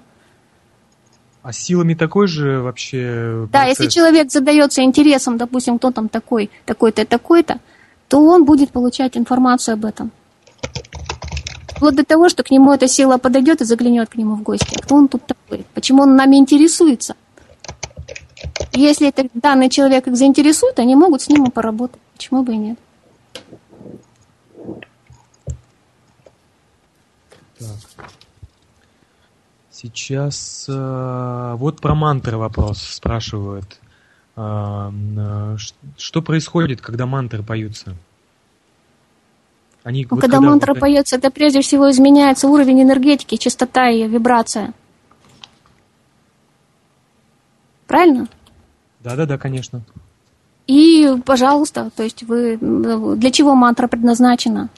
S1: А силами такой же вообще...
S2: Да, процесс? если человек задается интересом, допустим, кто там такой, такой-то, такой-то, то он будет получать информацию об этом. Вплоть до того, что к нему эта сила подойдет и заглянет к нему в гости. А кто он тут такой? Почему он нами интересуется? Если этот данный человек их заинтересует, они могут с ним поработать. Почему бы и нет?
S1: Так. Сейчас э, вот про мантры вопрос спрашивают. Э, э, что происходит, когда мантры поются?
S2: Они, ну, вот когда, когда мантра вот... поется, это прежде всего изменяется уровень энергетики, частота и вибрация. Правильно?
S1: Да, да, да, конечно.
S2: И, пожалуйста, то есть вы для чего мантра предназначена?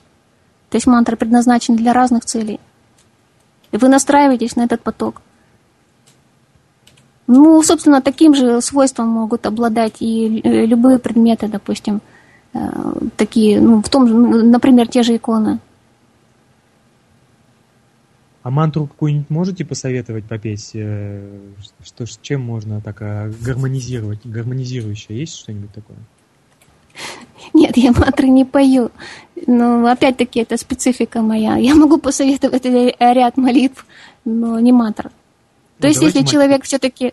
S2: То есть мантра предназначена для разных целей. И вы настраиваетесь на этот поток. Ну, собственно, таким же свойством могут обладать и э, любые предметы, допустим, э, такие, ну, в том же, ну, например, те же иконы.
S1: А мантру какую-нибудь можете посоветовать попеть? Э, что, с чем можно так гармонизировать? Гармонизирующее есть что-нибудь такое? (laughs)
S2: Нет, я мантры не пою. Но опять-таки это специфика моя. Я могу посоветовать ряд молитв, но не мантр. То ну, есть, если человек все-таки...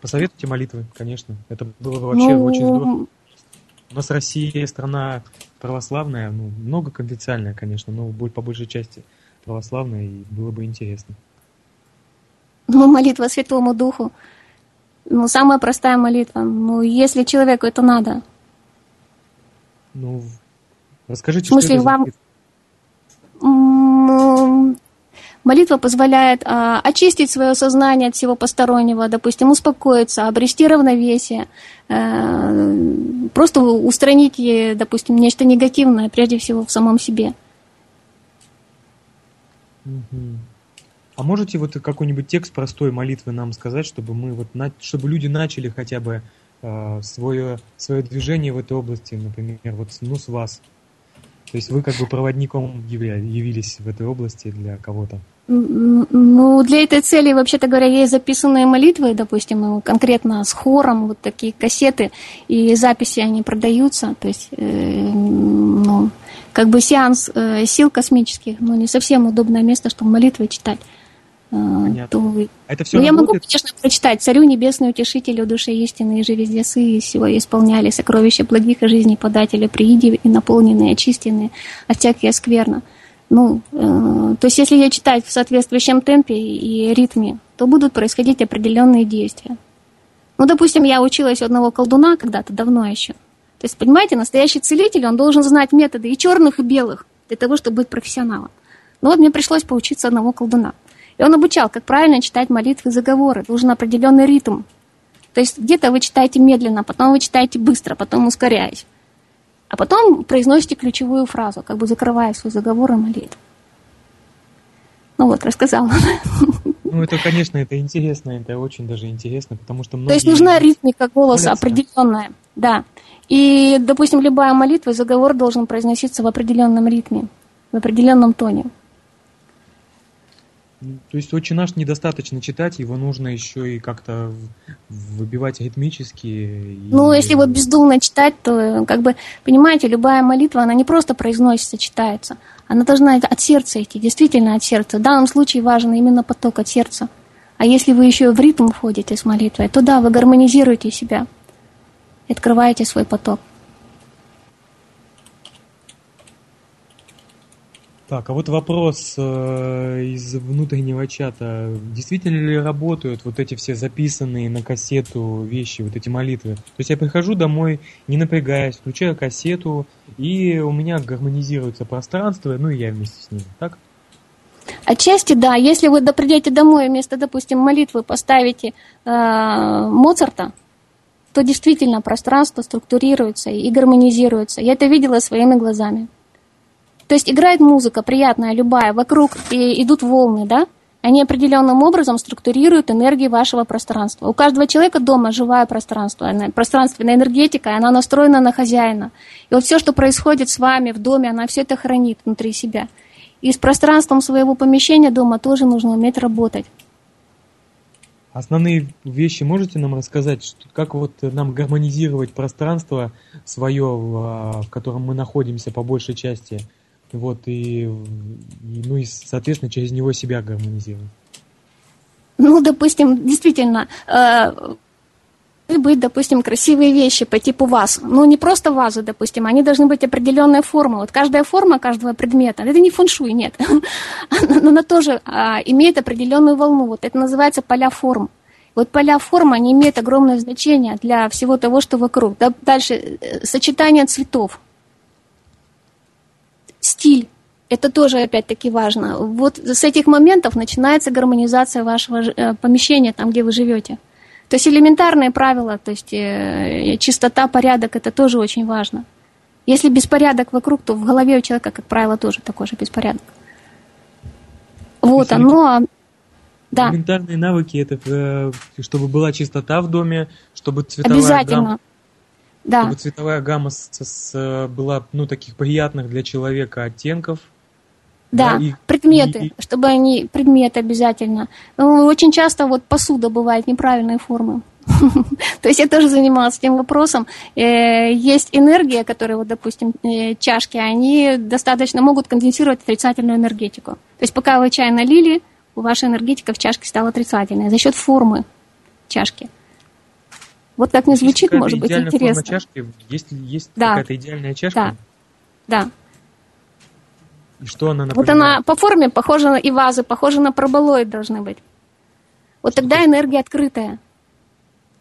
S1: Посоветуйте молитвы, конечно. Это было бы вообще ну... очень здорово. У нас Россия страна православная, ну, много конфессиональная, конечно, но будет по большей части православная, и было бы интересно.
S2: Ну, молитва Святому Духу. Ну, самая простая молитва. Ну, если человеку это надо,
S1: ну, расскажите,
S2: в смысле, что это вам... Молитва позволяет а, очистить свое сознание от всего постороннего, допустим, успокоиться, обрести равновесие, а, просто устранить, допустим, нечто негативное, прежде всего, в самом себе.
S1: А можете вот какой-нибудь текст простой молитвы нам сказать, чтобы мы вот, чтобы люди начали хотя бы э, свое, свое движение в этой области, например, вот ну, с вас. То есть вы как бы проводником явились в этой области для кого-то.
S2: Ну, для этой цели, вообще-то говоря, есть записанные молитвы, допустим, ну, конкретно с хором, вот такие кассеты, и записи они продаются. То есть, э, ну, как бы сеанс э, сил космических, но не совсем удобное место, чтобы молитвы читать.
S1: Э, Понятно. То. А это все
S2: ну, я могу, конечно, прочитать «Царю небесный утешителю души истины, и же везде сы, всего исполняли сокровища благих и жизни подателя, прииди и наполненные, очистенные, от всякие скверно». Ну, э, то есть если я читать в соответствующем темпе и ритме, то будут происходить определенные действия. Ну, допустим, я училась у одного колдуна когда-то, давно еще. То есть, понимаете, настоящий целитель, он должен знать методы и черных, и белых, для того, чтобы быть профессионалом. Ну вот мне пришлось поучиться одного колдуна. И он обучал, как правильно читать молитвы и заговоры. Должен определенный ритм. То есть где-то вы читаете медленно, потом вы читаете быстро, потом ускоряясь. А потом произносите ключевую фразу, как бы закрывая свой заговор и молитву. Ну вот, рассказала.
S1: Ну, это, конечно, это интересно, это очень даже интересно, потому что многие...
S2: То есть нужна ритмика голоса молятся. определенная, да. И, допустим, любая молитва, заговор должен произноситься в определенном ритме, в определенном тоне.
S1: То есть очень наш недостаточно читать, его нужно еще и как-то выбивать ритмически. И...
S2: Ну, если вот бездумно читать, то, как бы, понимаете, любая молитва, она не просто произносится, читается. Она должна от сердца идти, действительно от сердца. В данном случае важен именно поток от сердца. А если вы еще в ритм входите с молитвой, то да, вы гармонизируете себя и открываете свой поток.
S1: Так, а вот вопрос э, из внутреннего чата. Действительно ли работают вот эти все записанные на кассету вещи, вот эти молитвы? То есть я прихожу домой, не напрягаясь, включаю кассету, и у меня гармонизируется пространство, ну и я вместе с ним, так?
S2: Отчасти да. Если вы придете домой вместо, допустим, молитвы поставите э, Моцарта, то действительно пространство структурируется и гармонизируется. Я это видела своими глазами. То есть играет музыка приятная, любая, вокруг и идут волны, да? Они определенным образом структурируют энергию вашего пространства. У каждого человека дома живое пространство, пространственная энергетика, она настроена на хозяина. И вот все, что происходит с вами в доме, она все это хранит внутри себя. И с пространством своего помещения дома тоже нужно уметь работать.
S1: Основные вещи можете нам рассказать, что, как вот нам гармонизировать пространство свое, в, в котором мы находимся по большей части? Вот, и, и, ну и, соответственно, через него себя гармонизировать.
S2: Ну, допустим, действительно, э, быть, допустим, красивые вещи по типу ваз. Ну, не просто вазы, допустим, они должны быть определенной формы. Вот каждая форма каждого предмета, это не фэншуй, нет. (laughs) Но она тоже а, имеет определенную волну. Вот это называется поля форм. Вот поля форм, они имеют огромное значение для всего того, что вокруг. Дальше, э, сочетание цветов стиль. Это тоже, опять-таки, важно. Вот с этих моментов начинается гармонизация вашего э, помещения, там, где вы живете. То есть элементарные правила, то есть э, чистота, порядок, это тоже очень важно. Если беспорядок вокруг, то в голове у человека, как правило, тоже такой же беспорядок. Вот оно. А,
S1: да. Элементарные навыки это э, чтобы была чистота в доме, чтобы цветовая
S2: Обязательно.
S1: гамма да. чтобы цветовая гамма с, с, была ну, таких приятных для человека оттенков.
S2: Да, да и, предметы, и, чтобы они, предметы обязательно. Ну, очень часто вот посуда бывает неправильной формы. (laughs) То есть я тоже занималась этим вопросом. Э, есть энергия, которая, вот, допустим, э, чашки, они достаточно могут конденсировать отрицательную энергетику. То есть пока вы чай налили, ваша энергетика в чашке стала отрицательной за счет формы чашки. Вот так не звучит, может быть, интересно.
S1: чашки? Есть, есть да. какая-то идеальная чашка?
S2: Да, да.
S1: И что она
S2: напоминает? Вот она по форме похожа на и вазы, похожа на параболоид должны быть. Вот что тогда энергия открытая.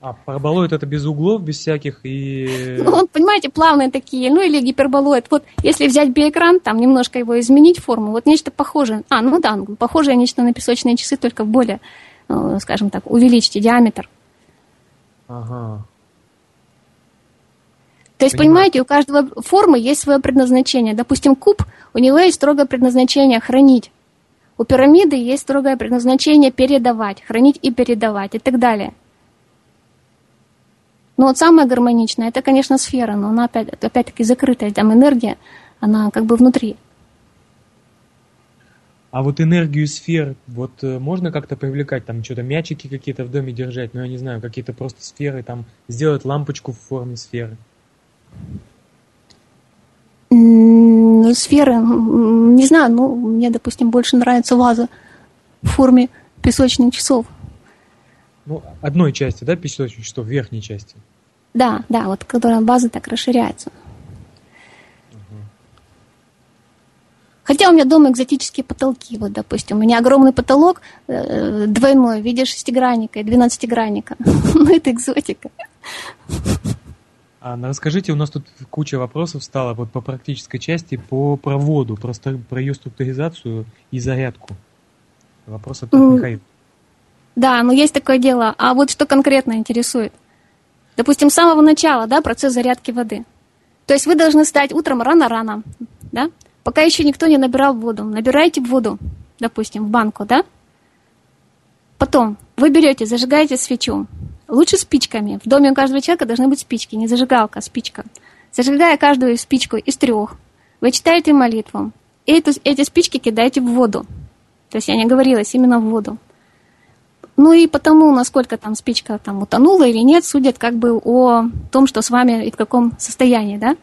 S1: А, параболоид это без углов, без всяких и... (laughs)
S2: Ну, вот, понимаете, плавные такие, ну или гиперболоид. Вот если взять биэкран, там немножко его изменить форму, вот нечто похожее. А, ну да, похожее нечто на песочные часы, только в более, ну, скажем так, увеличьте диаметр. Ага. То есть, Понимаю. понимаете, у каждого формы есть свое предназначение. Допустим, куб, у него есть строгое предназначение хранить. У пирамиды есть строгое предназначение передавать, хранить и передавать и так далее. Но вот самое гармоничное, это, конечно, сфера, но она опять, опять-таки закрытая, там энергия, она как бы внутри.
S1: А вот энергию сфер, вот э, можно как-то привлекать, там что-то мячики какие-то в доме держать, ну я не знаю, какие-то просто сферы, там сделать лампочку в форме сферы.
S2: Ну, сферы, не знаю, ну, мне, допустим, больше нравится ваза в форме песочных часов.
S1: Ну, одной части, да, песочных часов, верхней части?
S2: Да, да, вот которая база так расширяется. Хотя у меня дома экзотические потолки. Вот, допустим, у меня огромный потолок э, двойной в виде шестигранника и двенадцатигранника. (laughs) ну, это экзотика.
S1: Анна, расскажите, у нас тут куча вопросов стало вот по практической части по проводу, про, про ее структуризацию и зарядку. Вопрос от Михаила.
S2: Да, но есть такое дело. А вот что конкретно интересует? Допустим, с самого начала, да, процесс зарядки воды. То есть вы должны встать утром рано-рано, да, пока еще никто не набирал воду. Набираете воду, допустим, в банку, да? Потом вы берете, зажигаете свечу. Лучше спичками. В доме у каждого человека должны быть спички, не зажигалка, а спичка. Зажигая каждую спичку из трех, вы читаете молитву. И эту, эти спички кидаете в воду. То есть я не говорилась именно в воду. Ну и потому, насколько там спичка там утонула или нет, судят как бы о том, что с вами и в каком состоянии, да.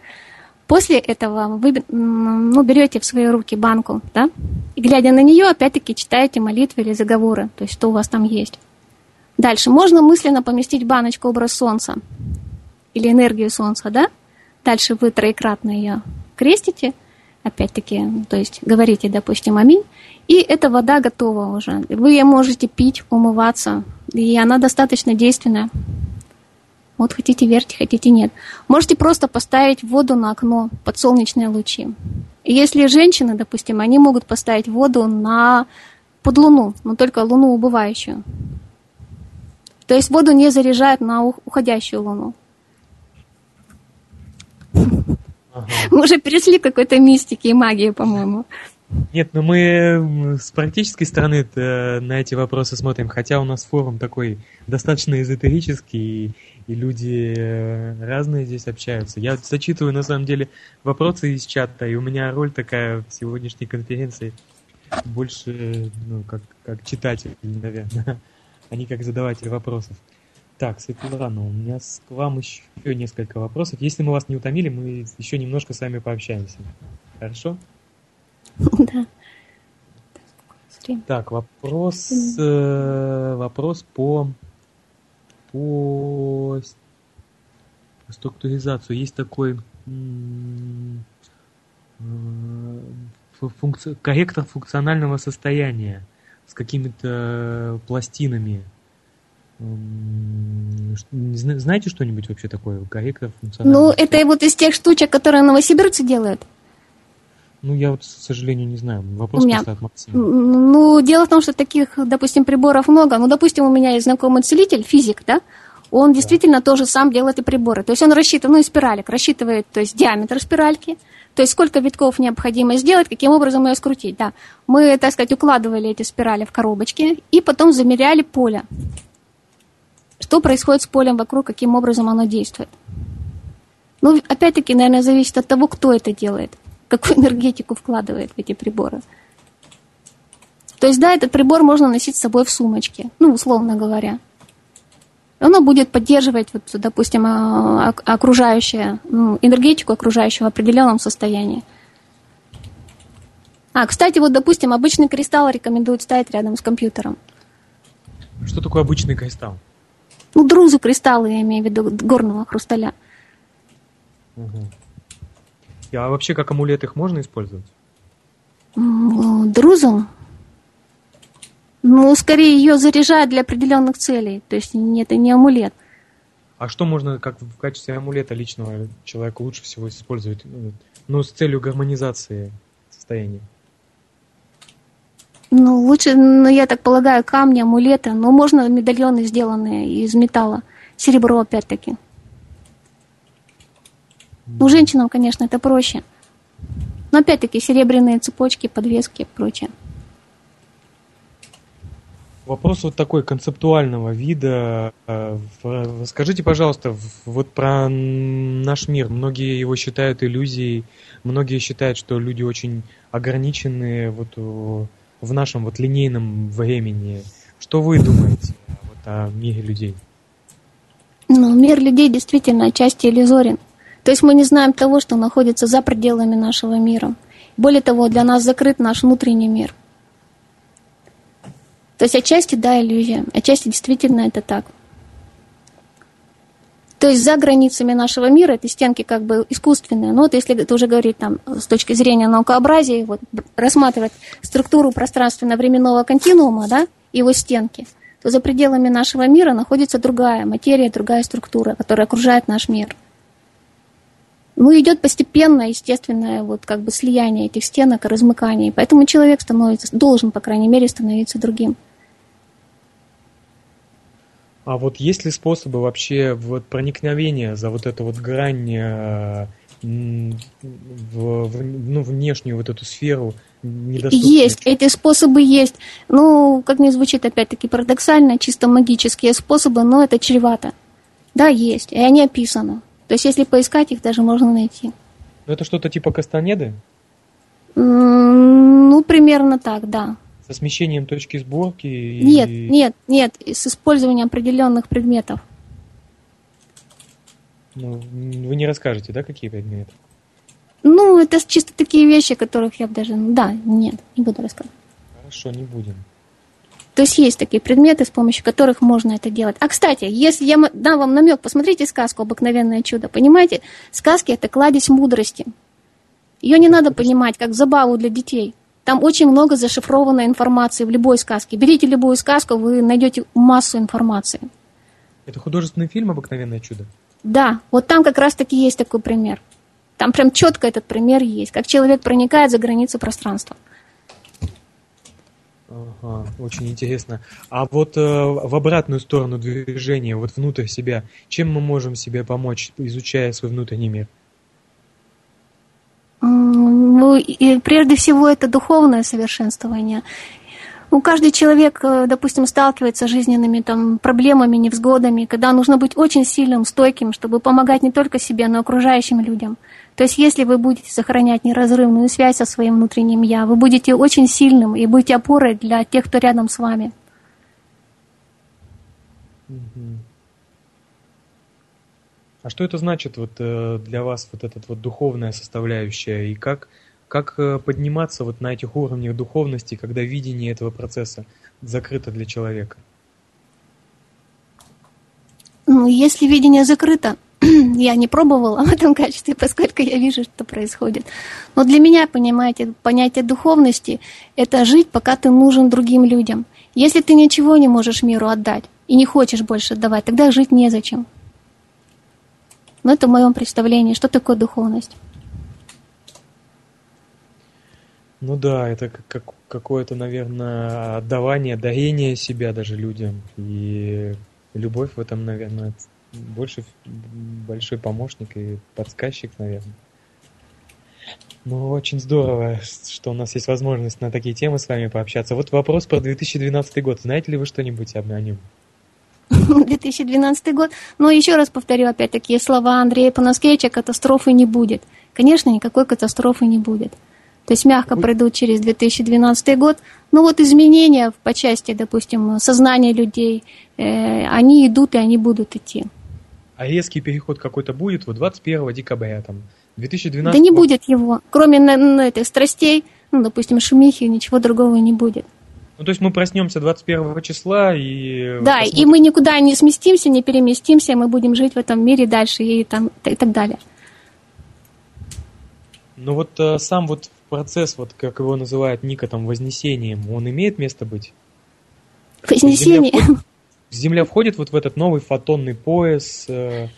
S2: После этого вы ну, берете в свои руки банку, да, и глядя на нее, опять-таки читаете молитвы или заговоры, то есть что у вас там есть. Дальше можно мысленно поместить баночку образ солнца или энергию солнца, да. Дальше вы троекратно ее крестите, опять-таки, то есть говорите, допустим, аминь, и эта вода готова уже. Вы ее можете пить, умываться, и она достаточно действенная. Вот хотите верьте, хотите нет. Можете просто поставить воду на окно под солнечные лучи. Если женщины, допустим, они могут поставить воду на под луну, но только луну убывающую. То есть воду не заряжают на уходящую луну. Ага. Мы уже перешли к какой-то мистике и магии, по-моему.
S1: Нет, ну мы с практической стороны на эти вопросы смотрим, хотя у нас форум такой достаточно эзотерический, и люди э, разные здесь общаются. Я зачитываю, на самом деле, вопросы из чата, и у меня роль такая в сегодняшней конференции больше, ну, как, как читатель, наверное, (laughs) а не как задаватель вопросов. Так, Светлана, у меня к вам еще несколько вопросов. Если мы вас не утомили, мы еще немножко с вами пообщаемся. Хорошо? (laughs) Да. Так, вопрос, э, вопрос по по структуризацию. Есть такой функци... корректор функционального состояния с какими-то пластинами. Знаете что-нибудь вообще такое? Корректор
S2: функционального Ну, это вот из тех штучек, которые новосибирцы делают.
S1: Ну, я вот, к сожалению, не знаю. Вопрос
S2: у меня... от Максима. Ну, дело в том, что таких, допустим, приборов много. Ну, допустим, у меня есть знакомый целитель, физик, да? Он да. действительно тоже сам делает и приборы. То есть он рассчитывает, ну, и спиралек, рассчитывает, то есть диаметр спиральки, то есть сколько витков необходимо сделать, каким образом ее скрутить, да. Мы, так сказать, укладывали эти спирали в коробочки и потом замеряли поле. Что происходит с полем вокруг, каким образом оно действует. Ну, опять-таки, наверное, зависит от того, кто это делает какую энергетику вкладывает в эти приборы. То есть, да, этот прибор можно носить с собой в сумочке, ну, условно говоря. Оно будет поддерживать, вот, допустим, а, окружающее, ну, энергетику окружающего в определенном состоянии. А, кстати, вот, допустим, обычный кристалл рекомендуют ставить рядом с компьютером.
S1: Что такое обычный кристалл?
S2: Ну, друзы кристаллы, я имею в виду, горного хрусталя.
S1: Угу. А вообще как амулет их можно использовать?
S2: Друзом? Ну, скорее ее заряжают для определенных целей. То есть это не амулет.
S1: А что можно как в качестве амулета личного человека лучше всего использовать? Ну, с целью гармонизации состояния.
S2: Ну, лучше, ну, я так полагаю, камни, амулеты. Но можно медальоны, сделанные из металла. Серебро, опять-таки. Ну, женщинам, конечно, это проще. Но опять-таки серебряные цепочки, подвески и прочее.
S1: Вопрос вот такой концептуального вида. Э, скажите, пожалуйста, вот про наш мир. Многие его считают иллюзией, многие считают, что люди очень ограничены вот в нашем вот линейном времени. Что вы думаете вот о мире людей?
S2: Ну, мир людей действительно отчасти иллюзорен. То есть мы не знаем того, что находится за пределами нашего мира. Более того, для нас закрыт наш внутренний мир – то есть отчасти, да, иллюзия, отчасти действительно это так. То есть за границами нашего мира эти стенки как бы искусственные. Но вот если это уже говорить там с точки зрения наукообразия, вот рассматривать структуру пространственно-временного континуума, да, его стенки, то за пределами нашего мира находится другая материя, другая структура, которая окружает наш мир. Ну, идет постепенное, естественное вот как бы слияние этих стенок размыкание. Поэтому человек становится, должен, по крайней мере, становиться другим.
S1: А вот есть ли способы вообще вот проникновения за вот эту вот грань э, в, в ну, внешнюю вот эту сферу
S2: Есть, эти способы есть. Ну, как не звучит опять-таки парадоксально, чисто магические способы, но это чревато. Да, есть, и они описаны. То есть, если поискать их, даже можно найти.
S1: Ну, это что-то типа Кастанеды?
S2: Ну, примерно так, да.
S1: Со смещением точки сборки?
S2: Нет, и... нет, нет, с использованием определенных предметов.
S1: Ну, вы не расскажете, да, какие предметы?
S2: Ну, это чисто такие вещи, которых я бы даже... Да, нет, не буду рассказывать.
S1: Хорошо, не будем.
S2: То есть есть такие предметы, с помощью которых можно это делать. А, кстати, если я дам вам намек, посмотрите сказку «Обыкновенное чудо». Понимаете? Сказки – это кладезь мудрости. Ее не надо понимать как забаву для детей. Там очень много зашифрованной информации в любой сказке. Берите любую сказку, вы найдете массу информации.
S1: Это художественный фильм «Обыкновенное чудо»?
S2: Да, вот там как раз-таки есть такой пример. Там прям четко этот пример есть, как человек проникает за границы пространства.
S1: Ага, очень интересно. А вот э, в обратную сторону движения, вот внутрь себя, чем мы можем себе помочь, изучая свой внутренний мир?
S2: Ну, и прежде всего это духовное совершенствование. Ну, каждый человек, э, допустим, сталкивается с жизненными там, проблемами, невзгодами, когда нужно быть очень сильным, стойким, чтобы помогать не только себе, но и окружающим людям. То есть если вы будете сохранять неразрывную связь со своим внутренним «я», вы будете очень сильным и будете опорой для тех, кто рядом с вами.
S1: А что это значит вот э, для вас вот эта вот духовная составляющая и как как э, подниматься вот на этих уровнях духовности, когда видение этого процесса закрыто для человека?
S2: Ну, если видение закрыто, (clears throat) я не пробовала (laughs) в этом качестве, поскольку я вижу, что происходит. Но для меня, понимаете, понятие духовности – это жить, пока ты нужен другим людям. Если ты ничего не можешь миру отдать и не хочешь больше отдавать, тогда жить незачем. Но это в моем представлении, что такое духовность.
S1: Ну да, это как, какое-то, наверное, отдавание, дарение себя даже людям. И любовь в этом, наверное, больше большой помощник и подсказчик, наверное. Ну, очень здорово, что у нас есть возможность на такие темы с вами пообщаться. Вот вопрос про 2012 год. Знаете ли вы что-нибудь об нем?
S2: 2012 (laughs) год. Но еще раз повторю опять такие слова Андрея Панаскевича, катастрофы не будет. Конечно, никакой катастрофы не будет. То есть мягко пройдут через 2012 год. Но вот изменения по части, допустим, сознания людей, э, они идут и они будут идти.
S1: А резкий переход какой-то будет вот 21 декабря, там, 2012
S2: Да не будет его. Кроме на, на этих страстей, ну, допустим, шумихи, ничего другого не будет.
S1: Ну, то есть мы проснемся 21 числа и...
S2: Да, посмотрим. и мы никуда не сместимся, не переместимся, мы будем жить в этом мире дальше и, там, и так далее.
S1: Ну вот э, сам вот процесс, вот как его называют Ника, там, вознесением, он имеет место быть?
S2: Вознесение?
S1: Земля входит вот в этот новый фотонный пояс. Э,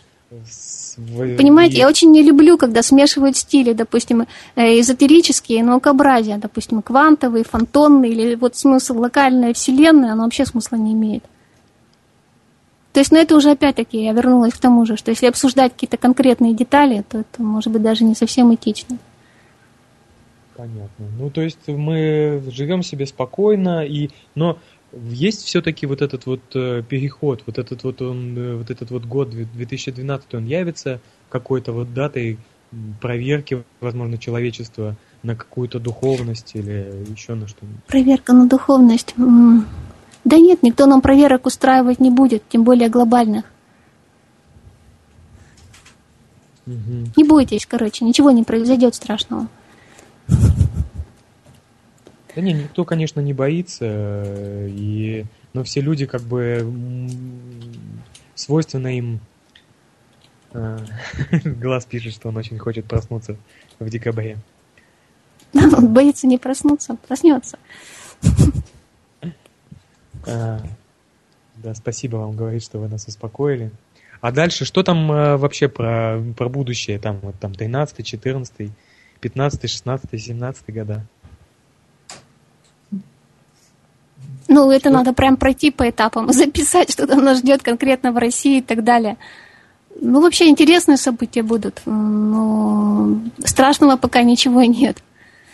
S2: Понимаете, я очень не люблю, когда смешивают стили, допустим, э, эзотерические, наукообразия, допустим, квантовые, фантонные, или вот смысл локальная вселенная, оно вообще смысла не имеет. То есть, ну это уже опять-таки я вернулась к тому же, что если обсуждать какие-то конкретные детали, то это может быть даже не совсем этично.
S1: Понятно. Ну, то есть мы живем себе спокойно, и... но есть все-таки вот этот вот э, переход, вот этот вот он, э, вот этот вот год 2012, он явится какой-то вот датой проверки, возможно, человечества на какую-то духовность или еще на что-нибудь?
S2: Проверка на духовность. Да нет, никто нам проверок устраивать не будет, тем более глобальных. Угу. Не бойтесь, короче, ничего не произойдет страшного.
S1: Да не, никто, конечно, не боится, и... но все люди как бы свойственно им... А, (laughs) глаз пишет, что он очень хочет проснуться в декабре.
S2: Он боится не проснуться, проснется.
S1: А, да, спасибо вам, говорит, что вы нас успокоили. А дальше, что там э, вообще про, про будущее? Там, вот, там 13, 14, 15, 16, 17 года?
S2: Ну, это надо прям пройти по этапам, (laughs) записать, что там нас ждет конкретно в России и так далее. Ну, вообще интересные события будут, но страшного пока ничего нет.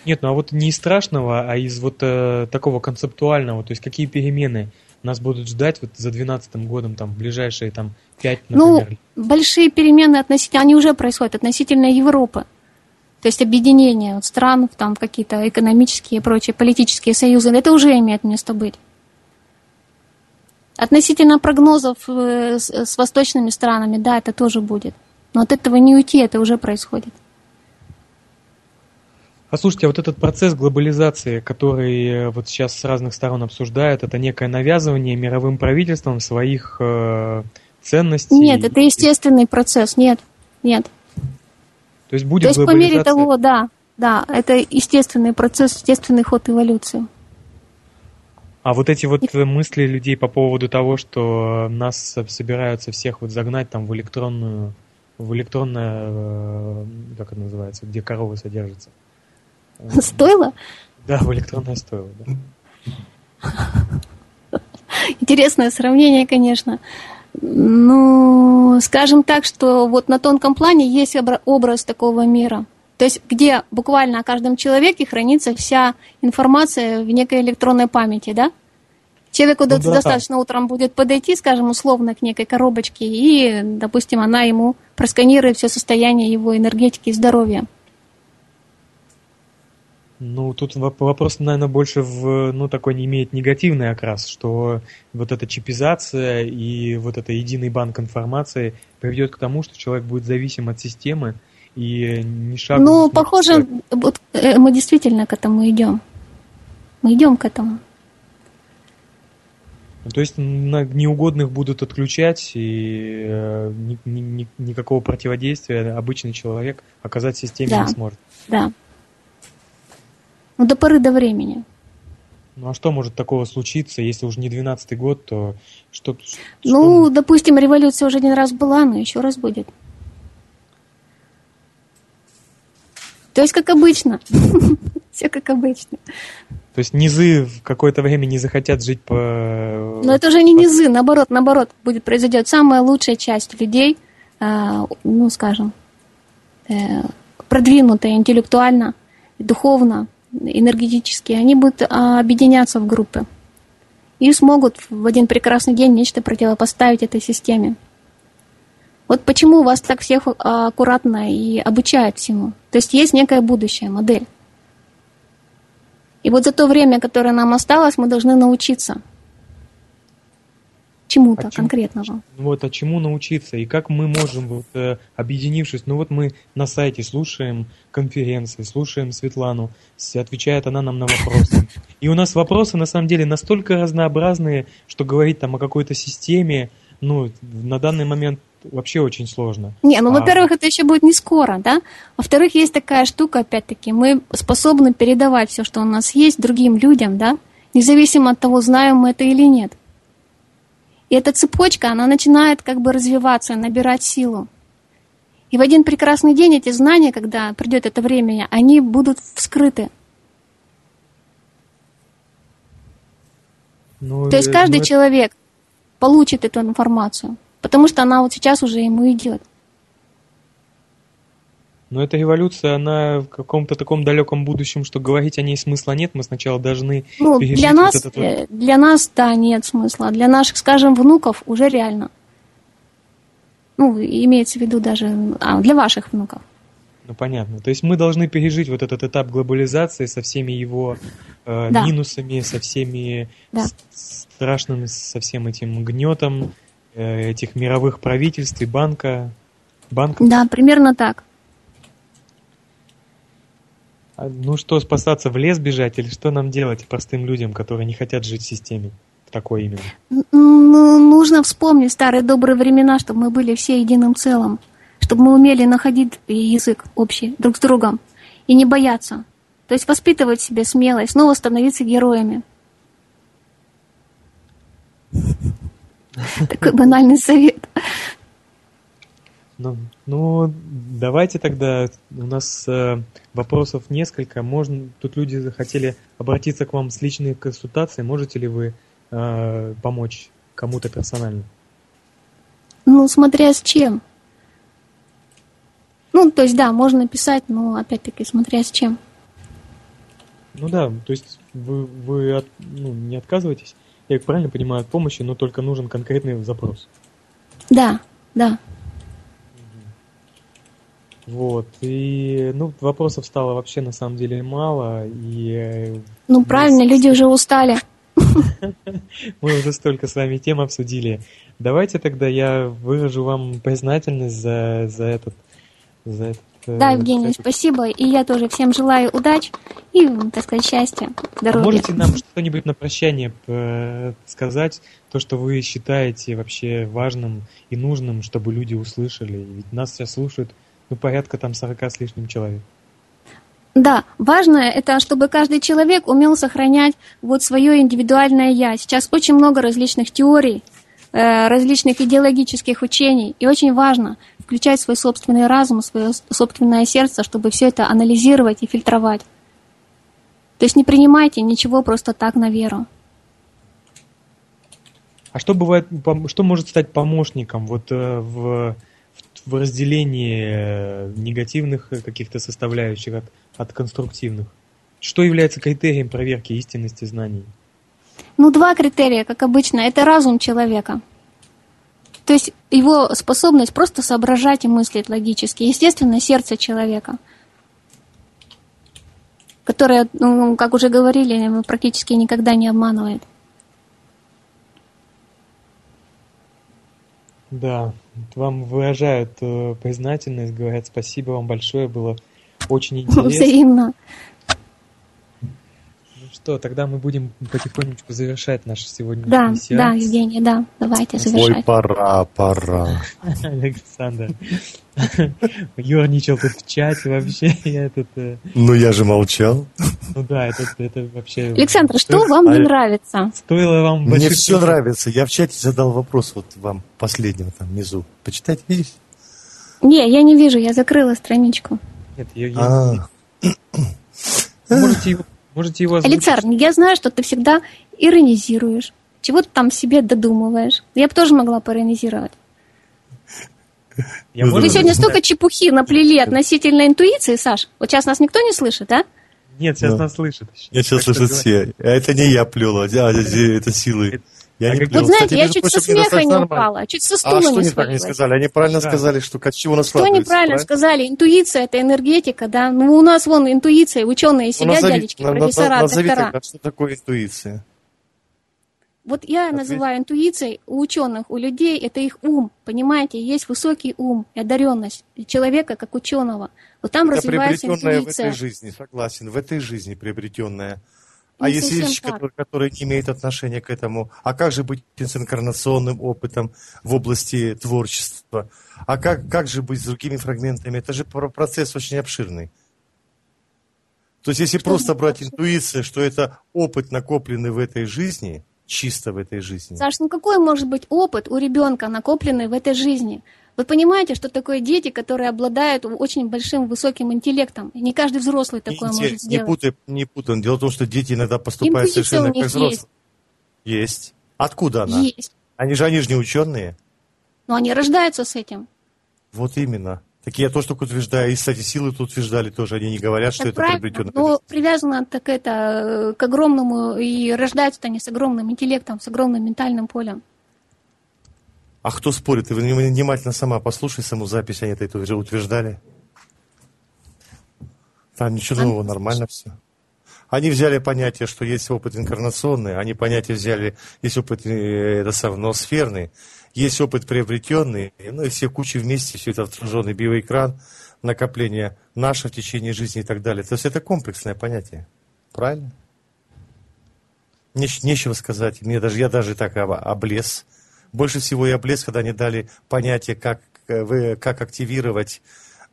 S1: Нет, ну а вот не из страшного, а из вот э, такого концептуального, то есть какие перемены нас будут ждать вот за 2012 годом, там, в ближайшие там, 5,
S2: ну, например? Ну, большие перемены относительно, они уже происходят относительно Европы. То есть объединение вот стран, там какие-то экономические и прочие политические союзы, это уже имеет место быть. Относительно прогнозов э, с, с восточными странами, да, это тоже будет. Но от этого не уйти, это уже происходит.
S1: Послушайте, а вот этот процесс глобализации, который э, вот сейчас с разных сторон обсуждают, это некое навязывание мировым правительством своих э, ценностей?
S2: Нет, это естественный процесс, нет, нет.
S1: То есть будет
S2: То есть по мере того, да, да, это естественный процесс, естественный ход эволюции.
S1: А вот эти вот мысли людей по поводу того, что нас собираются всех вот загнать там в электронную, в электронное, э, как это называется, где коровы содержатся. (laughs)
S2: Стоило?
S1: Да, в электронное стоило, да. (laughs)
S2: Интересное сравнение, конечно. Ну, скажем так, что вот на тонком плане есть образ такого мира. То есть, где буквально о каждом человеке хранится вся информация в некой электронной памяти, да? Человеку ну, да, достаточно утром будет подойти, скажем, условно к некой коробочке, и, допустим, она ему просканирует все состояние его энергетики и здоровья.
S1: Ну, тут вопрос, наверное, больше в, ну, такой не имеет негативный окрас, что вот эта чипизация и вот это единый банк информации приведет к тому, что человек будет зависим от системы и ни шаг...
S2: Ну, похоже, вот, э, мы действительно к этому идем. Мы идем к этому.
S1: Ну, то есть на неугодных будут отключать, и э, ни, ни, никакого противодействия обычный человек оказать системе
S2: да.
S1: не сможет.
S2: Да. Ну, до поры до времени.
S1: Ну, а что может такого случиться, если уже не 12 год, то что... что...
S2: Ну, допустим, революция уже один раз была, но еще раз будет. То есть, как обычно. (laughs) Все как обычно.
S1: То есть низы в какое-то время не захотят жить по...
S2: Но это уже не низы, наоборот, наоборот, будет произойдет самая лучшая часть людей, а, ну, скажем, э, продвинутая интеллектуально, духовно, энергетические, они будут а, объединяться в группы и смогут в один прекрасный день нечто противопоставить этой системе. Вот почему вас так всех а, аккуратно и обучают всему. То есть есть некая будущая модель. И вот за то время, которое нам осталось, мы должны научиться – чему-то а конкретного. Чему,
S1: вот, а чему научиться? И как мы можем, вот, э, объединившись, ну вот мы на сайте слушаем конференции, слушаем Светлану, отвечает она нам на вопросы. И у нас вопросы, на самом деле, настолько разнообразные, что говорить там о какой-то системе, ну, на данный момент вообще очень сложно.
S2: Не, ну, а... во-первых, это еще будет не скоро, да? Во-вторых, есть такая штука, опять-таки, мы способны передавать все, что у нас есть, другим людям, да? Независимо от того, знаем мы это или нет. И эта цепочка, она начинает как бы развиваться, набирать силу. И в один прекрасный день эти знания, когда придет это время, они будут вскрыты. Ну, То есть каждый ну, человек получит эту информацию, потому что она вот сейчас уже ему идет.
S1: Но эта революция, она в каком-то таком далеком будущем, что говорить о ней смысла нет. Мы сначала должны
S2: ну, для нас, вот этот... Э, для нас, да, нет смысла. Для наших, скажем, внуков уже реально. Ну, имеется в виду даже... А, для ваших внуков.
S1: Ну, понятно. То есть мы должны пережить вот этот этап глобализации со всеми его э, да. минусами, со всеми да. страшными, со всем этим гнетом э, этих мировых правительств и банка.
S2: банков. Да, примерно так.
S1: А, ну что, спасаться в лес бежать или что нам делать простым людям, которые не хотят жить в системе? Такой именно.
S2: Ну, нужно вспомнить старые добрые времена, чтобы мы были все единым целым. Чтобы мы умели находить язык общий друг с другом и не бояться. То есть воспитывать в себе смелость, снова становиться героями. (laughs) Такой банальный совет.
S1: Ну, ну, давайте тогда, у нас э, вопросов несколько. Можно, тут люди захотели обратиться к вам с личной консультацией. Можете ли вы э, помочь кому-то персонально?
S2: Ну, смотря с чем. Ну, то есть, да, можно писать, но опять-таки, смотря с чем.
S1: Ну да, то есть вы, вы от, ну, не отказываетесь, я правильно понимаю, от помощи, но только нужен конкретный запрос.
S2: Да, да.
S1: Вот, и, ну, вопросов стало вообще на самом деле мало, и...
S2: Э, ну, правильно, люди уже устали. (laughs)
S1: Мы уже столько с вами тем обсудили. Давайте тогда я выражу вам признательность за, за этот...
S2: За этот э, да, Евгений, этот... спасибо. И я тоже всем желаю удач и, так сказать, счастья, здоровья.
S1: Можете нам что-нибудь на прощание э, сказать, то, что вы считаете вообще важным и нужным, чтобы люди услышали? Ведь нас сейчас слушают ну, порядка там 40 с лишним человек.
S2: Да, важное это, чтобы каждый человек умел сохранять вот свое индивидуальное я. Сейчас очень много различных теорий, э, различных идеологических учений, и очень важно включать свой собственный разум, свое собственное сердце, чтобы все это анализировать и фильтровать. То есть не принимайте ничего просто так на веру.
S1: А что бывает, что может стать помощником вот э, в в разделении э, негативных каких-то составляющих от, от конструктивных? Что является критерием проверки истинности знаний?
S2: Ну, два критерия, как обычно. Это разум человека. То есть его способность просто соображать и мыслить логически. Естественно, сердце человека, которое, ну, как уже говорили, практически никогда не обманывает.
S1: Да, вам выражают э, признательность, говорят спасибо вам большое, было очень (laughs) интересно.
S2: Взаимно.
S1: Что, тогда мы будем потихонечку завершать наш сегодняшний
S2: да, сеанс. Да, Евгений, да, давайте завершать.
S3: Ой, пора, пора. (laughs)
S1: Александр (laughs) ерничал тут в чате вообще. (laughs) Я этот, э,
S3: ну, я же молчал.
S1: Ну да, это, это вообще...
S2: Александр, что вам не а нравится?
S1: Стоило вам...
S3: Мне все нравится. Я в чате задал вопрос вот вам последним там внизу. Почитать, видите?
S2: Не, я не вижу, я закрыла страничку.
S1: Нет, я... я... А. Можете его, можете его
S2: озвучить. Александр, я знаю, что ты всегда иронизируешь. Чего ты там себе додумываешь? Я бы тоже могла поиронизировать. Я Вы сегодня столько чепухи наплели относительно интуиции, Саш. Вот сейчас нас никто не слышит, а?
S1: Нет, сейчас нас слышат.
S3: Я сейчас слышат все. Это не я плел, а это силы.
S2: Я а не вот знаете, я чуть со смеха не упала, чуть со стула
S3: а
S2: не
S3: что не так не сказали? Они правильно да. сказали, что чего нас
S2: Что неправильно сказали? Интуиция – это энергетика, да? Ну, у нас вон интуиция, ученые ну, сидят, назови, дядечки, профессора, назови доктора. Тогда,
S3: что такое интуиция?
S2: Вот я Ответь. называю интуицией у ученых, у людей это их ум, понимаете, есть высокий ум и одаренность человека как ученого. Вот там это развивается интуиция.
S3: в этой жизни, согласен, в этой жизни приобретенная. А не если вещи, которые, которые не имеют отношения к этому, а как же быть с инкарнационным опытом в области творчества? А как, как же быть с другими фрагментами? Это же процесс очень обширный. То есть, если что просто брать интуицию, что это опыт, накопленный в этой жизни – чисто в этой жизни.
S2: Саш, ну какой может быть опыт у ребенка, накопленный в этой жизни? Вы понимаете, что такое дети, которые обладают очень большим высоким интеллектом? И не каждый взрослый такое не, может сделать.
S3: Не путай, не путай. Дело в том, что дети иногда поступают Интуиция совершенно как взрослые. Есть. есть. Откуда она?
S2: Есть.
S3: Они же, они же не ученые.
S2: Но они рождаются с этим.
S3: Вот именно. Так я тоже только утверждаю, и, кстати, силы тут утверждали тоже, они не говорят, что
S2: Так
S3: это
S2: правильно,
S3: приобретенно.
S2: но привязано так это э, к огромному, и рождаются они с огромным интеллектом, с огромным ментальным полем.
S3: А кто спорит? Ты внимательно сама послушай саму запись, они это утверждали. Там ничего
S2: А,
S3: нового, нормально все. Они взяли понятие, что есть опыт инкарнационный, они понятие взяли, есть опыт э, это сам, ноосферный, есть опыт приобретенный, ну и все кучи вместе, все это отраженный биоэкран, накопление наше в течение жизни и так далее. То есть это комплексное понятие. Правильно? Неч- нечего сказать. Мне даже, я даже так об- облез. Больше всего я облез, когда они дали понятие, как, э, вы- как активировать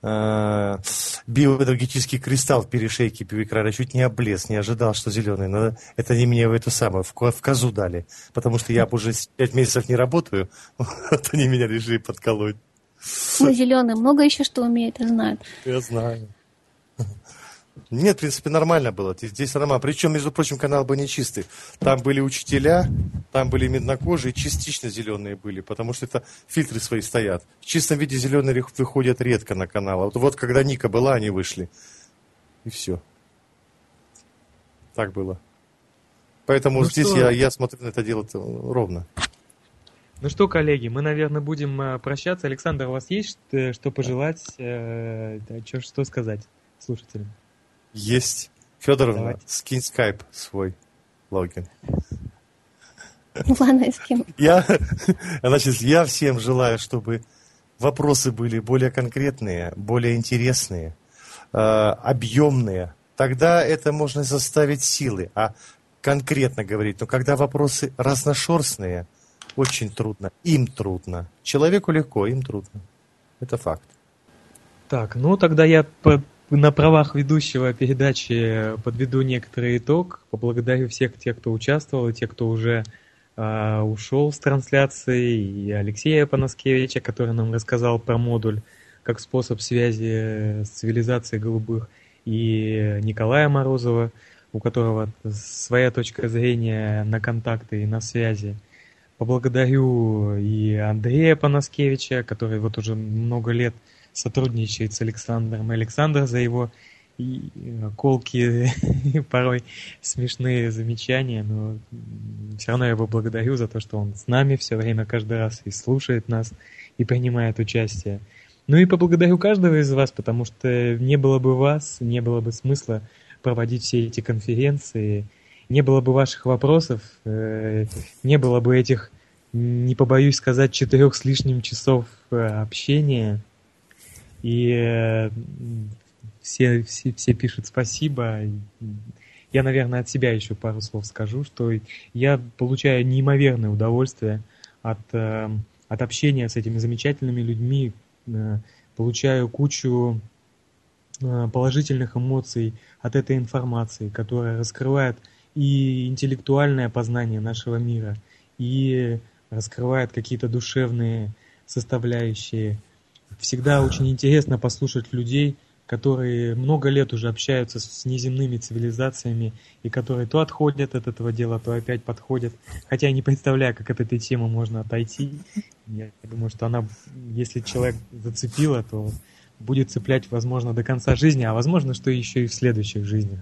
S3: э, биоэнергетический кристалл в перешейке биоэкрана. Чуть не облез, не ожидал, что зеленый. Но это они мне в эту самую, в, в козу дали. Потому что я уже с- пять месяцев не работаю. (laughs) Вот они меня решили подколоть.
S2: Мы зеленые, много еще что умеет и знает.
S3: Я знаю. Нет, в принципе, нормально было. Здесь- нормально. Причем, между прочим, канал был не чистый. Там были учителя, там были меднокожие, частично зеленые были, потому что это фильтры свои стоят. В чистом виде зеленые выходят редко на канал. А вот, вот когда Ника была, они вышли. И все. Так было. Поэтому
S1: Ну
S3: здесь
S1: что?
S3: я, я смотрю на это дело ровно.
S1: Ну что, коллеги, мы, наверное, будем э, прощаться. Александр, у вас есть э, что пожелать, э, что сказать слушателям?
S3: Есть. Федоровна,
S1: Давайте.
S3: скинь скайп свой логин.
S2: Ну ладно, с кем?
S3: Я, (laughs) значит, я всем желаю, чтобы вопросы были более конкретные, более интересные, э, объемные. Тогда это можно заставить силы, а конкретно говорить. Но когда вопросы разношерстные, очень трудно. Им трудно. Человеку легко, им трудно. Это факт.
S1: Так, ну тогда я по- на правах ведущего передачи подведу некоторый итог. Поблагодарю всех тех, кто участвовал, и тех, кто уже а, ушел с трансляции, и Алексея Панаскевича, который нам рассказал про модуль как способ связи с цивилизацией голубых, и Николая Морозова, у которого своя точка зрения на контакты и на связи. Поблагодарю и Андрея Панаскевича, который вот уже много лет сотрудничает с Александром. И Александр за его и э, колкие, (laughs) порой смешные замечания, но все равно я его благодарю за то, что он с нами все время, каждый раз и слушает нас, и принимает участие. Ну и поблагодарю каждого из вас, потому что не было бы вас, не было бы смысла проводить все эти конференции, не было бы ваших вопросов, э, не было бы этих, не побоюсь сказать, четырех с лишним часов э, общения. И э, все, все, все пишут спасибо. Я, наверное, от себя еще пару слов скажу, что я получаю неимоверное удовольствие от, э, от общения с этими замечательными людьми, э, получаю кучу положительных эмоций от этой информации, которая раскрывает и интеллектуальное познание нашего мира, и раскрывает какие-то душевные составляющие. Всегда очень интересно послушать людей, которые много лет уже общаются с неземными цивилизациями и которые то отходят от этого дела, то опять подходят. Хотя я не представляю, как от этой темы можно отойти. Я думаю, что она, если человек зацепила, то будет цеплять, возможно, до конца жизни, а возможно, что еще и в следующих жизнях.